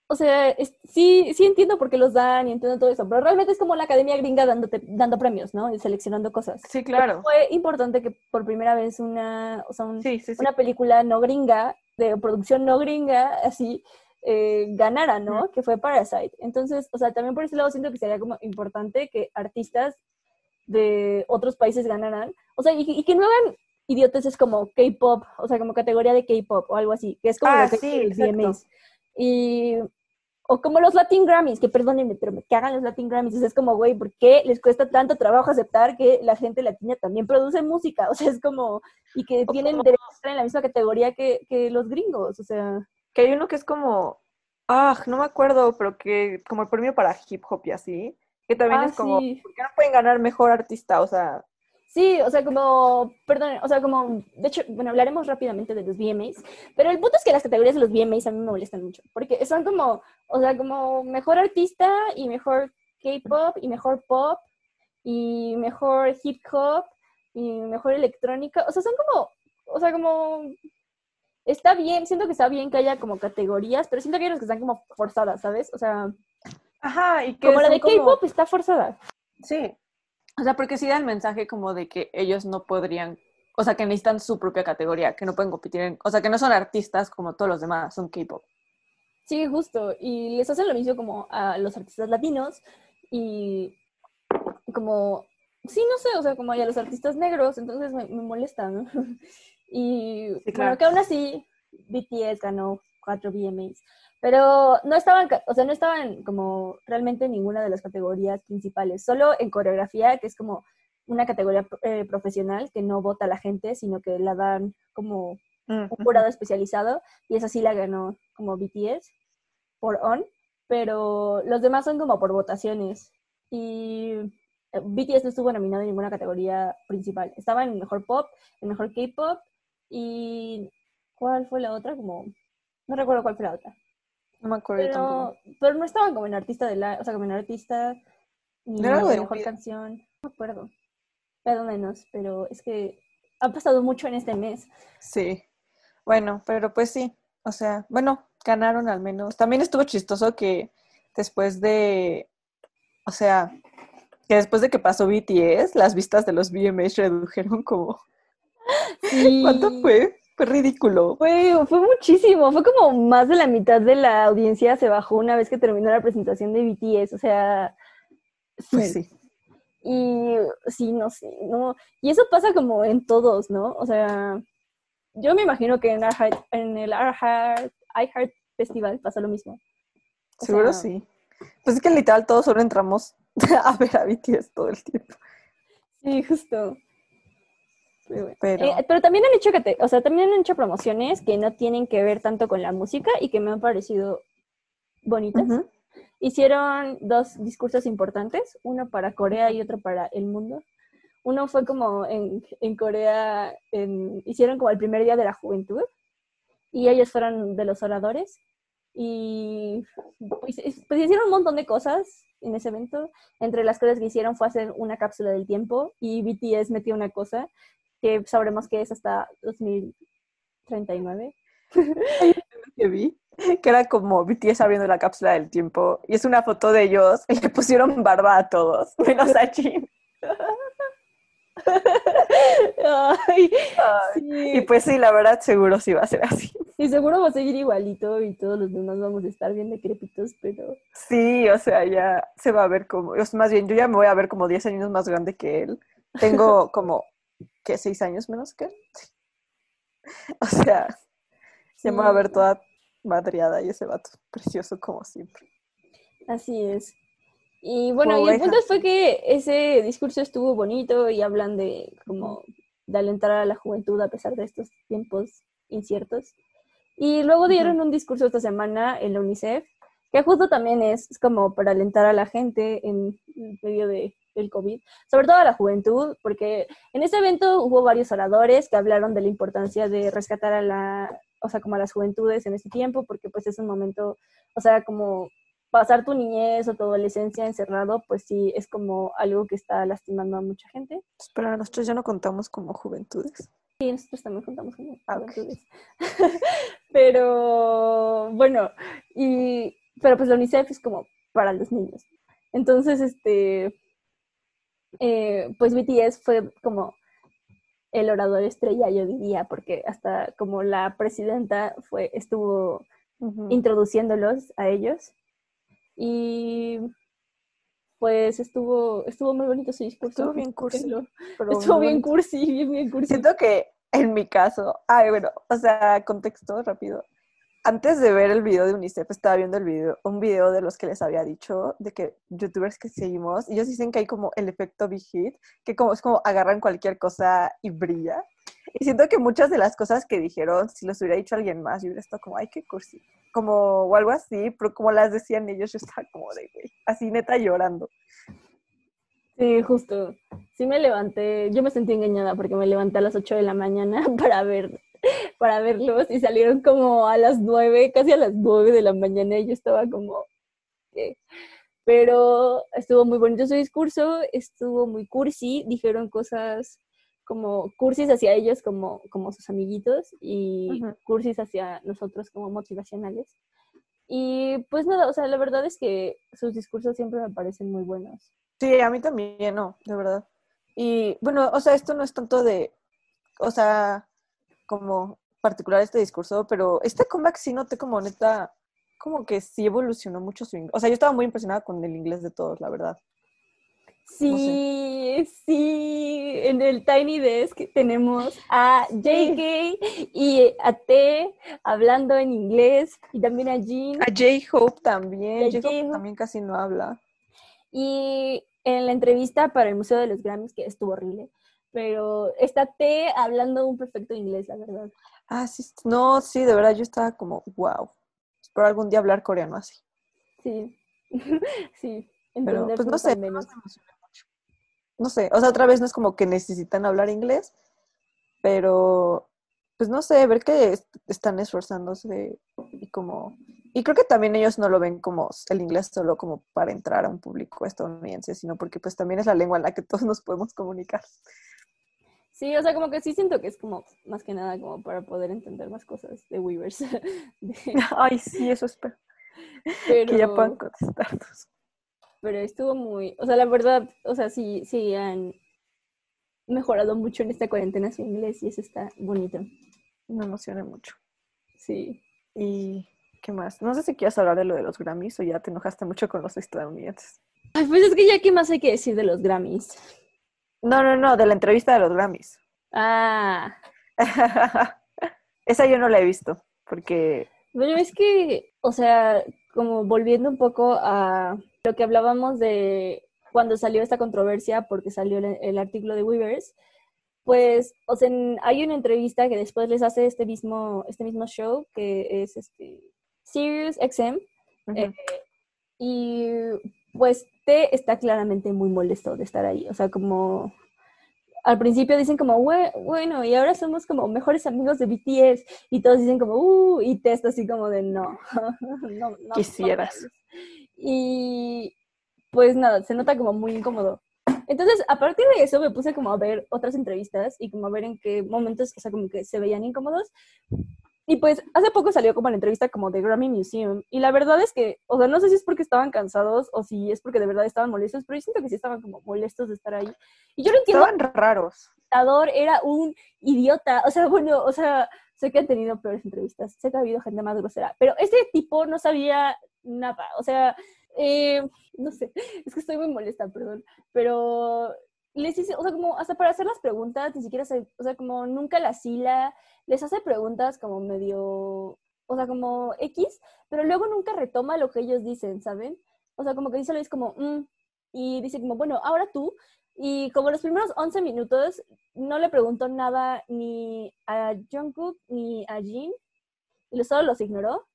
Speaker 2: o sea, es- sí, sí entiendo por qué los dan y entiendo todo eso, pero realmente es como la academia gringa dándote, dando premios, ¿no? Y seleccionando cosas.
Speaker 1: Sí, claro.
Speaker 2: Fue importante que por primera vez una, o sea, un-
Speaker 1: Sí, sí, sí.
Speaker 2: una película no gringa, de producción no gringa, así, eh, ganara, ¿no? Que fue Parasite. Entonces, o sea, también por ese lado siento que sería como importante que artistas de otros países ganaran. O sea, y, y que no hagan idioteces como K-pop, o sea, como categoría de K-pop o algo así, que es como
Speaker 1: Ah,
Speaker 2: lo que
Speaker 1: sí.
Speaker 2: Y, O como los Latin Grammys, que perdónenme, pero que hagan los Latin Grammys. es como, güey, ¿por qué les cuesta tanto trabajo aceptar que la gente latina también produce música? O sea, es como, y que tienen derecho a estar en la misma categoría que, que los gringos, o sea.
Speaker 1: Que hay uno que es como, ah, no me acuerdo, pero que como el premio para hip hop y así, que también
Speaker 2: Ah,
Speaker 1: es como,
Speaker 2: sí.
Speaker 1: ¿por qué no pueden ganar mejor artista? O sea,
Speaker 2: Sí, o sea, como, perdón, o sea, como, de hecho, bueno, hablaremos rápidamente de los VMAs, pero el punto es que las categorías de los VMAs a mí me molestan mucho, porque son como, o sea, como mejor artista y mejor K-pop y mejor pop y mejor hip hop y mejor electrónica, o sea, son como, o sea, como, está bien, siento que está bien que haya como categorías, pero siento que hay unas que están como forzadas, ¿sabes? O sea,
Speaker 1: ajá, y que
Speaker 2: como la de K-pop está forzada.
Speaker 1: Sí. O sea, porque sí da el mensaje como de que ellos no podrían, o sea, que necesitan su propia categoría, que no pueden competir en, o sea, que no son artistas como todos los demás, son K-pop.
Speaker 2: Sí, justo. Y les hacen lo mismo como a los artistas latinos y como, sí, no sé, o sea, como a los artistas negros, entonces me, me molesta, ¿no? Y
Speaker 1: Sí,
Speaker 2: bueno,
Speaker 1: claro.
Speaker 2: que aún así BTS ganó cuatro VMAs, pero no estaban, o sea, no estaban como realmente en ninguna de las categorías principales, solo en coreografía, que es como una categoría eh, profesional que no vota la gente, sino que la dan como un jurado especializado y esa sí la ganó como BTS por On, pero los demás son como por votaciones y eh, BTS no estuvo nominado en ninguna categoría principal. Estaba en mejor pop, en mejor K-pop y ¿cuál fue la otra? Como no recuerdo cuál fue la otra.
Speaker 1: No me acuerdo
Speaker 2: Pero,
Speaker 1: tampoco.
Speaker 2: pero no estaban como en artista de la, o sea, como en artista ni
Speaker 1: ¿No
Speaker 2: en
Speaker 1: de
Speaker 2: mejor canción, no me acuerdo. Perdónenos, pero es que ha pasado mucho en este mes.
Speaker 1: Sí. Bueno, pero pues sí. O sea, bueno, ganaron al menos. También estuvo chistoso que después de, o sea, que después de que pasó BTS, las vistas de los VMAs redujeron como, ¿cuánto fue? Fue ridículo.
Speaker 2: Fue, fue muchísimo, fue como más de la mitad de la audiencia se bajó una vez que terminó la presentación de BTS, o sea, sí.
Speaker 1: Pues sí.
Speaker 2: Y sí, no sé, no. Y eso pasa como en todos, ¿no? O sea, yo me imagino que en, en el Heart- iHeart Festival pasa lo mismo. O
Speaker 1: Seguro
Speaker 2: sea,
Speaker 1: sí. Pues es que literal todos solo entramos a ver a BTS todo el tiempo.
Speaker 2: Sí, justo. Pero, Eh, pero también han hecho, cate- o sea, también han hecho promociones que no tienen que ver tanto con la música y que me han parecido bonitas.
Speaker 1: Ujú.
Speaker 2: Hicieron dos discursos importantes, uno para Corea y otro para el mundo. Uno fue como en, en Corea, en- hicieron como el primer día de la juventud y ellos fueron de los oradores y pues, es- pues hicieron un montón de cosas en ese evento. Entre las cosas que hicieron fue hacer una cápsula del tiempo y BTS metió una cosa que sabremos que es hasta 2039.
Speaker 1: que vi, que era como BTS abriendo la cápsula del tiempo y es una foto de ellos y le pusieron barba a todos, menos a Jin.
Speaker 2: Ay,
Speaker 1: Ay,
Speaker 2: sí.
Speaker 1: Y pues sí, la verdad seguro sí va a ser así.
Speaker 2: Y seguro va a seguir igualito y todos los demás vamos a estar bien decrépitos, pero
Speaker 1: Sí, o sea, ya se va a ver como, más bien, yo ya me voy a ver como 10 años más grande que él. Tengo como, ¿qué? ¿6 años menos que él? Sí. O sea, ya me voy a ver toda madreada y ese vato precioso como siempre.
Speaker 2: así es. Y bueno, y el punto fue que ese discurso estuvo bonito y hablan de como de alentar a la juventud a pesar de estos tiempos inciertos. Y luego dieron un discurso esta semana en la UNICEF, que justo también es, es como para alentar a la gente en medio de, del COVID, sobre todo a la juventud, porque en este evento hubo varios oradores que hablaron de la importancia de rescatar a la, o sea, como a las juventudes en este tiempo, porque pues es un momento, o sea, como pasar tu niñez o tu adolescencia encerrado, pues sí, es como algo que está lastimando a mucha gente.
Speaker 1: Pero nosotros ya no contamos como juventudes.
Speaker 2: Sí, nosotros también contamos con
Speaker 1: Ah,
Speaker 2: juventudes. pero bueno, y pero pues la UNICEF es como para los niños. Entonces, este, eh, pues BTS fue como el orador estrella, yo diría, porque hasta como la presidenta fue, estuvo introduciéndolos a ellos. Y pues estuvo, estuvo muy bonito su discurso.
Speaker 1: Estuvo bien cursi, pero
Speaker 2: Estuvo bien cursi, bien, bien cursi.
Speaker 1: Siento que en mi caso, ay, bueno, o sea, contexto rápido. Antes de ver el video de UNICEF, estaba viendo el video, un video de los que les había dicho, de que youtubers que seguimos, ellos dicen que hay como el efecto Big Hit, que como es como agarran cualquier cosa y brilla. Y siento que muchas de las cosas que dijeron, si los hubiera dicho alguien más, yo hubiera estado como, ay, qué cursi. Como, o algo así, pero como las decían ellos, yo estaba como de, güey, así neta llorando.
Speaker 2: Sí, justo. Sí me levanté, yo me sentí engañada porque me levanté a las 8 de la mañana para ver para verlos y salieron como a las 9, casi a las 9 de la mañana y yo estaba como ¿qué? pero estuvo muy bonito su discurso, estuvo muy cursi, dijeron cosas como cursis hacia ellos como, como sus amiguitos y cursis hacia nosotros como motivacionales. Y pues nada, o sea, la verdad es que sus discursos siempre me parecen muy buenos.
Speaker 1: Sí, a mí también, no, de verdad. Y bueno, o sea, esto no es tanto de, o sea, como particular este discurso, pero este comeback sí noté como neta, como que sí evolucionó mucho su inglés. O sea, yo estaba muy impresionada con el inglés de todos, la verdad.
Speaker 2: Sí, sí, en el Tiny Desk tenemos a JK y a T hablando en inglés y también a Jean.
Speaker 1: A J-Hope también, J-Hope también casi no habla.
Speaker 2: Y en la entrevista para el Museo de los Grammys, que estuvo horrible, pero está T hablando un perfecto inglés, la verdad.
Speaker 1: Ah, sí, no, sí, de verdad yo estaba como, wow, espero algún día hablar coreano así.
Speaker 2: Sí, sí,
Speaker 1: pero pues no sé, no sé, o sea, otra vez no es como que necesitan hablar inglés, pero pues no sé, ver que están esforzándose y como y creo que también ellos no lo ven como el inglés solo como para entrar a un público estadounidense, sino porque pues también es la lengua en la que todos nos podemos comunicar.
Speaker 2: Sí, o sea, como que sí siento que es como más que nada como para poder entender más cosas de Weavers.
Speaker 1: Ay, sí, eso espero. Pero... Que ya puedan contestarnos
Speaker 2: pero estuvo muy, o sea, la verdad, o sea, sí, sí han mejorado mucho en esta cuarentena su inglés y eso está bonito.
Speaker 1: Me emociona mucho.
Speaker 2: Sí.
Speaker 1: ¿Y qué más? No sé si quieres hablar de lo de los Grammys o ya te enojaste mucho con los estadounidenses.
Speaker 2: Ay, pues es que ya, ¿qué más hay que decir de los Grammys?
Speaker 1: No, no, no, de la entrevista de los Grammys.
Speaker 2: Ah.
Speaker 1: Esa yo no la he visto, porque...
Speaker 2: Bueno, es que, o sea, como volviendo un poco a lo que hablábamos de cuando salió esta controversia, porque salió el, artículo de Weavers, pues, o sea, hay una entrevista que después les hace este mismo, este mismo show, que es este Sirius XM, eh, y pues T está claramente muy molesto de estar ahí, o sea, como al principio dicen como, bueno, y ahora somos como mejores amigos de BTS, y todos dicen como, uh, y T está así como de, no, no, no.
Speaker 1: Quisieras.
Speaker 2: Y pues nada, se nota como muy incómodo. Entonces, a partir de eso me puse como a ver otras entrevistas y como a ver en qué momentos, o sea, como que se veían incómodos. Y pues hace poco salió como la entrevista como de Grammy Museum y la verdad es que, o sea, no sé si es porque estaban cansados o si es porque de verdad estaban molestos, pero yo siento que sí estaban como molestos de estar ahí. Y yo lo entiendo.
Speaker 1: Estaban raros.
Speaker 2: Era un idiota, o sea, bueno, o sea, sé que han tenido peores entrevistas, sé que ha habido gente más grosera, pero ese tipo no sabía nada. O sea, eh, no sé, es que estoy muy molesta, perdón, pero les dice, o sea, como hasta para hacer las preguntas, ni siquiera se, o sea, como nunca la sila, les hace preguntas como medio, o sea, como X, pero luego nunca retoma lo que ellos dicen, ¿saben? O sea, como que dice es como, mm", y dice como, bueno, ahora tú, y como los primeros 11 minutos no le preguntó nada ni a Jungkook ni a Jin, y solo los ignoró.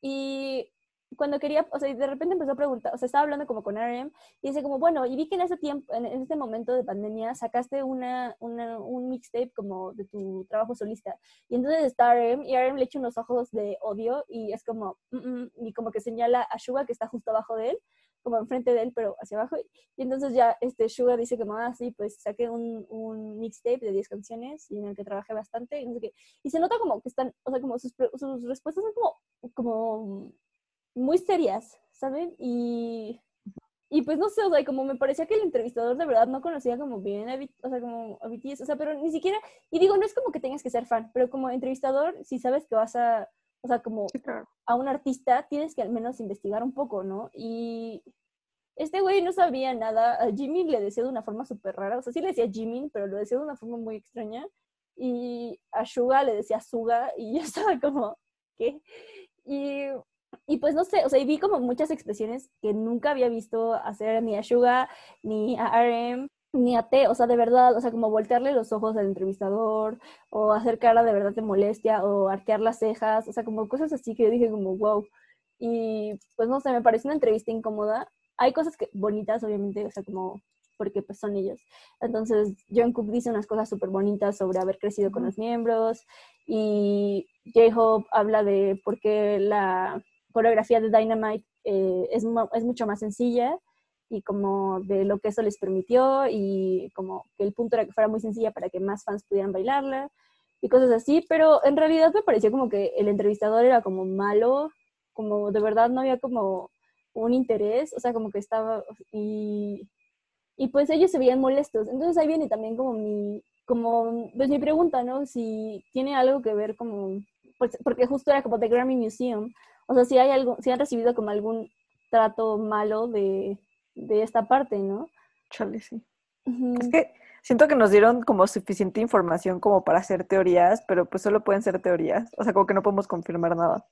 Speaker 2: Y cuando quería, o sea, de repente empezó a preguntar, o sea, estaba hablando como con RM y dice como, bueno, y vi que en ese tiempo, en, este momento de pandemia, sacaste una, una, un mixtape como de tu trabajo solista. Y entonces está RM y RM le echa unos ojos de odio y es como, mm, mm", y como que señala a Suga que está justo abajo de él, como enfrente de él, pero hacia abajo. Y entonces ya este Suga dice como, ah, sí, pues saqué un, un mixtape de 10 canciones y en el que trabajé bastante y no sé qué. Y se nota como que están, o sea, como sus, sus respuestas son como, como muy serias, ¿saben? Y, y pues no sé, o sea, como me parecía que el entrevistador de verdad no conocía como bien a, o sea, como a BTS, o sea, pero ni siquiera, y digo, no es como que tengas que ser fan, pero como entrevistador, si sabes que vas a, o sea, como a un artista, tienes que al menos investigar un poco, ¿no? Y este güey no sabía nada, a Jimmy le decía de una forma súper rara, o sea, sí le decía Jimmy, pero lo decía de una forma muy extraña, y a Suga le decía Suga, y yo estaba como, ¿qué? Y, y pues no sé, o sea, y vi como muchas expresiones que nunca había visto hacer ni a Suga, ni a RM, ni a T, o sea, de verdad, o sea, como voltearle los ojos al entrevistador, o hacer cara de verdad de molestia, o arquear las cejas, o sea, como cosas así que yo dije como, wow. Y pues no sé, me pareció una entrevista incómoda. Hay cosas que, bonitas, obviamente, o sea, como porque pues son ellos. Entonces, John Cook dice unas cosas súper bonitas sobre haber crecido con los miembros y J-Hope habla de por qué la coreografía de Dynamite eh, es, es mucho más sencilla y como de lo que eso les permitió y como que el punto era que fuera muy sencilla para que más fans pudieran bailarla y cosas así, pero en realidad me pareció como que el entrevistador era como malo, como de verdad no había como un interés, o sea, como que estaba y, y pues ellos se veían molestos. Entonces ahí viene también como mi, como, pues mi pregunta, ¿no? Si tiene algo que ver como, pues, porque justo era como The Grammy Museum, o sea, si hay algo, si han recibido como algún trato malo de, de esta parte, ¿no?
Speaker 1: Chale, sí. Es que siento que nos dieron como suficiente información como para hacer teorías, pero pues solo pueden ser teorías. O sea, como que no podemos confirmar nada.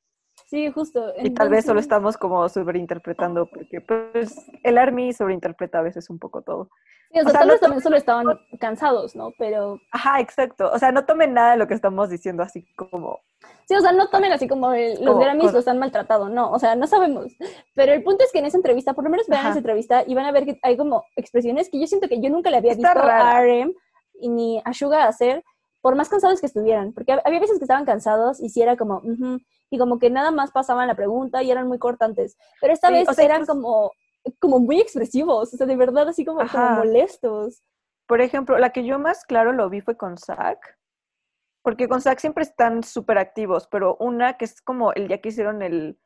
Speaker 2: Sí, justo.
Speaker 1: Y tal vez solo estamos como sobreinterpretando, porque pues el Army sobreinterpreta a veces un poco todo.
Speaker 2: Sí, o sea, tal vez también solo estaban cansados, ¿no? Pero...
Speaker 1: Ajá, exacto. O sea, no tomen nada de lo que estamos diciendo así como...
Speaker 2: Sí, o sea, no tomen así como los Grammys los han maltratado, no, o sea, no sabemos. Pero el punto es que en esa entrevista, por lo menos vean esa entrevista y van a ver que hay como expresiones que yo siento que yo nunca le había visto a RM y ni a Suga hacer, por más cansados que estuvieran, porque había veces que estaban cansados y si era como, y como que nada más pasaban la pregunta y eran muy cortantes, pero esta vez eran como, como muy expresivos, o sea, de verdad así como, molestos.
Speaker 1: Por ejemplo, la que yo más claro lo vi fue con Zack, porque con Zack siempre están súper activos, pero una que es como el día que hicieron el,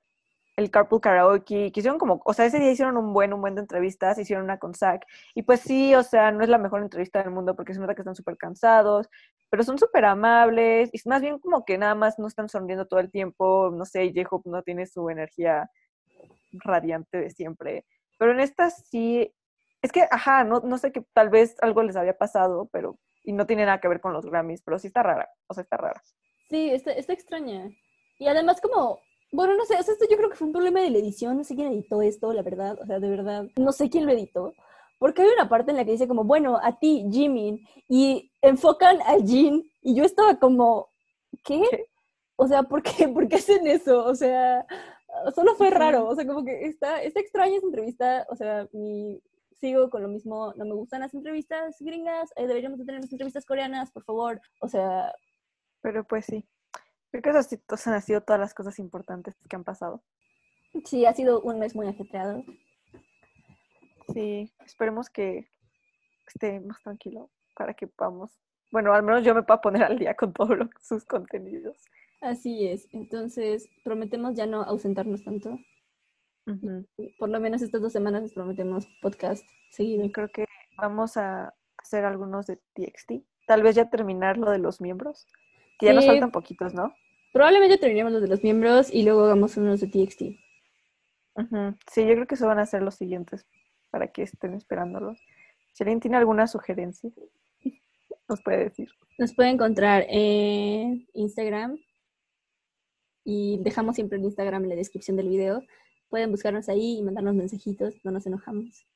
Speaker 1: el Carpool Karaoke, que hicieron como, o sea, ese día hicieron un buen, un buen de entrevistas, hicieron una con Zack, y pues sí, o sea, no es la mejor entrevista del mundo porque se nota que están súper cansados, pero son súper amables, y más bien como que nada más no están sonriendo todo el tiempo, no sé, J-Hope no tiene su energía radiante de siempre, pero en estas sí, es que, ajá, no, no sé que tal vez algo les había pasado, pero, y no tiene nada que ver con los Grammys, pero sí está rara, o sea, está rara.
Speaker 2: Sí, está, está extraña. Y además como bueno, no sé, o sea, esto yo creo que fue un problema de la edición, no sé quién editó esto, la verdad, o sea, de verdad, no sé quién lo editó, porque hay una parte en la que dice como, bueno, a ti, Jimin, y enfocan a Jin, y yo estaba como, ¿qué? O sea, ¿por qué, ¿por qué hacen eso? O sea, solo fue raro, o sea, como que está, está extraña esa entrevista, o sea, mi, sigo con lo mismo, no me gustan las entrevistas gringas, eh, deberíamos de tener las entrevistas coreanas, por favor, o sea...
Speaker 1: Pero pues sí. Creo que esas han sido todas las cosas importantes que han pasado.
Speaker 2: Sí, ha sido un mes muy ajetreado.
Speaker 1: Sí, esperemos que esté más tranquilo para que podamos, bueno, al menos yo me pueda poner al día con todos sus contenidos.
Speaker 2: Así es, entonces prometemos ya no ausentarnos tanto. Por lo menos estas dos semanas les prometemos podcast seguido.
Speaker 1: Y creo que vamos a hacer algunos de TXT. Tal vez ya terminar lo de los miembros. Que ya nos faltan poquitos, ¿no?
Speaker 2: Probablemente terminemos los de los miembros y luego hagamos unos de TXT.
Speaker 1: Sí, yo creo que eso van a ser los siguientes para que estén esperándolos. Si alguien tiene alguna sugerencia, nos puede decir.
Speaker 2: Nos puede encontrar en Instagram y dejamos siempre el Instagram en la descripción del video. Pueden buscarnos ahí y mandarnos mensajitos, no nos enojamos.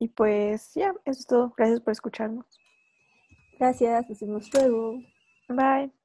Speaker 1: Y pues ya, eso es todo. Gracias por escucharnos.
Speaker 2: Gracias, nos vemos luego.
Speaker 1: Bye.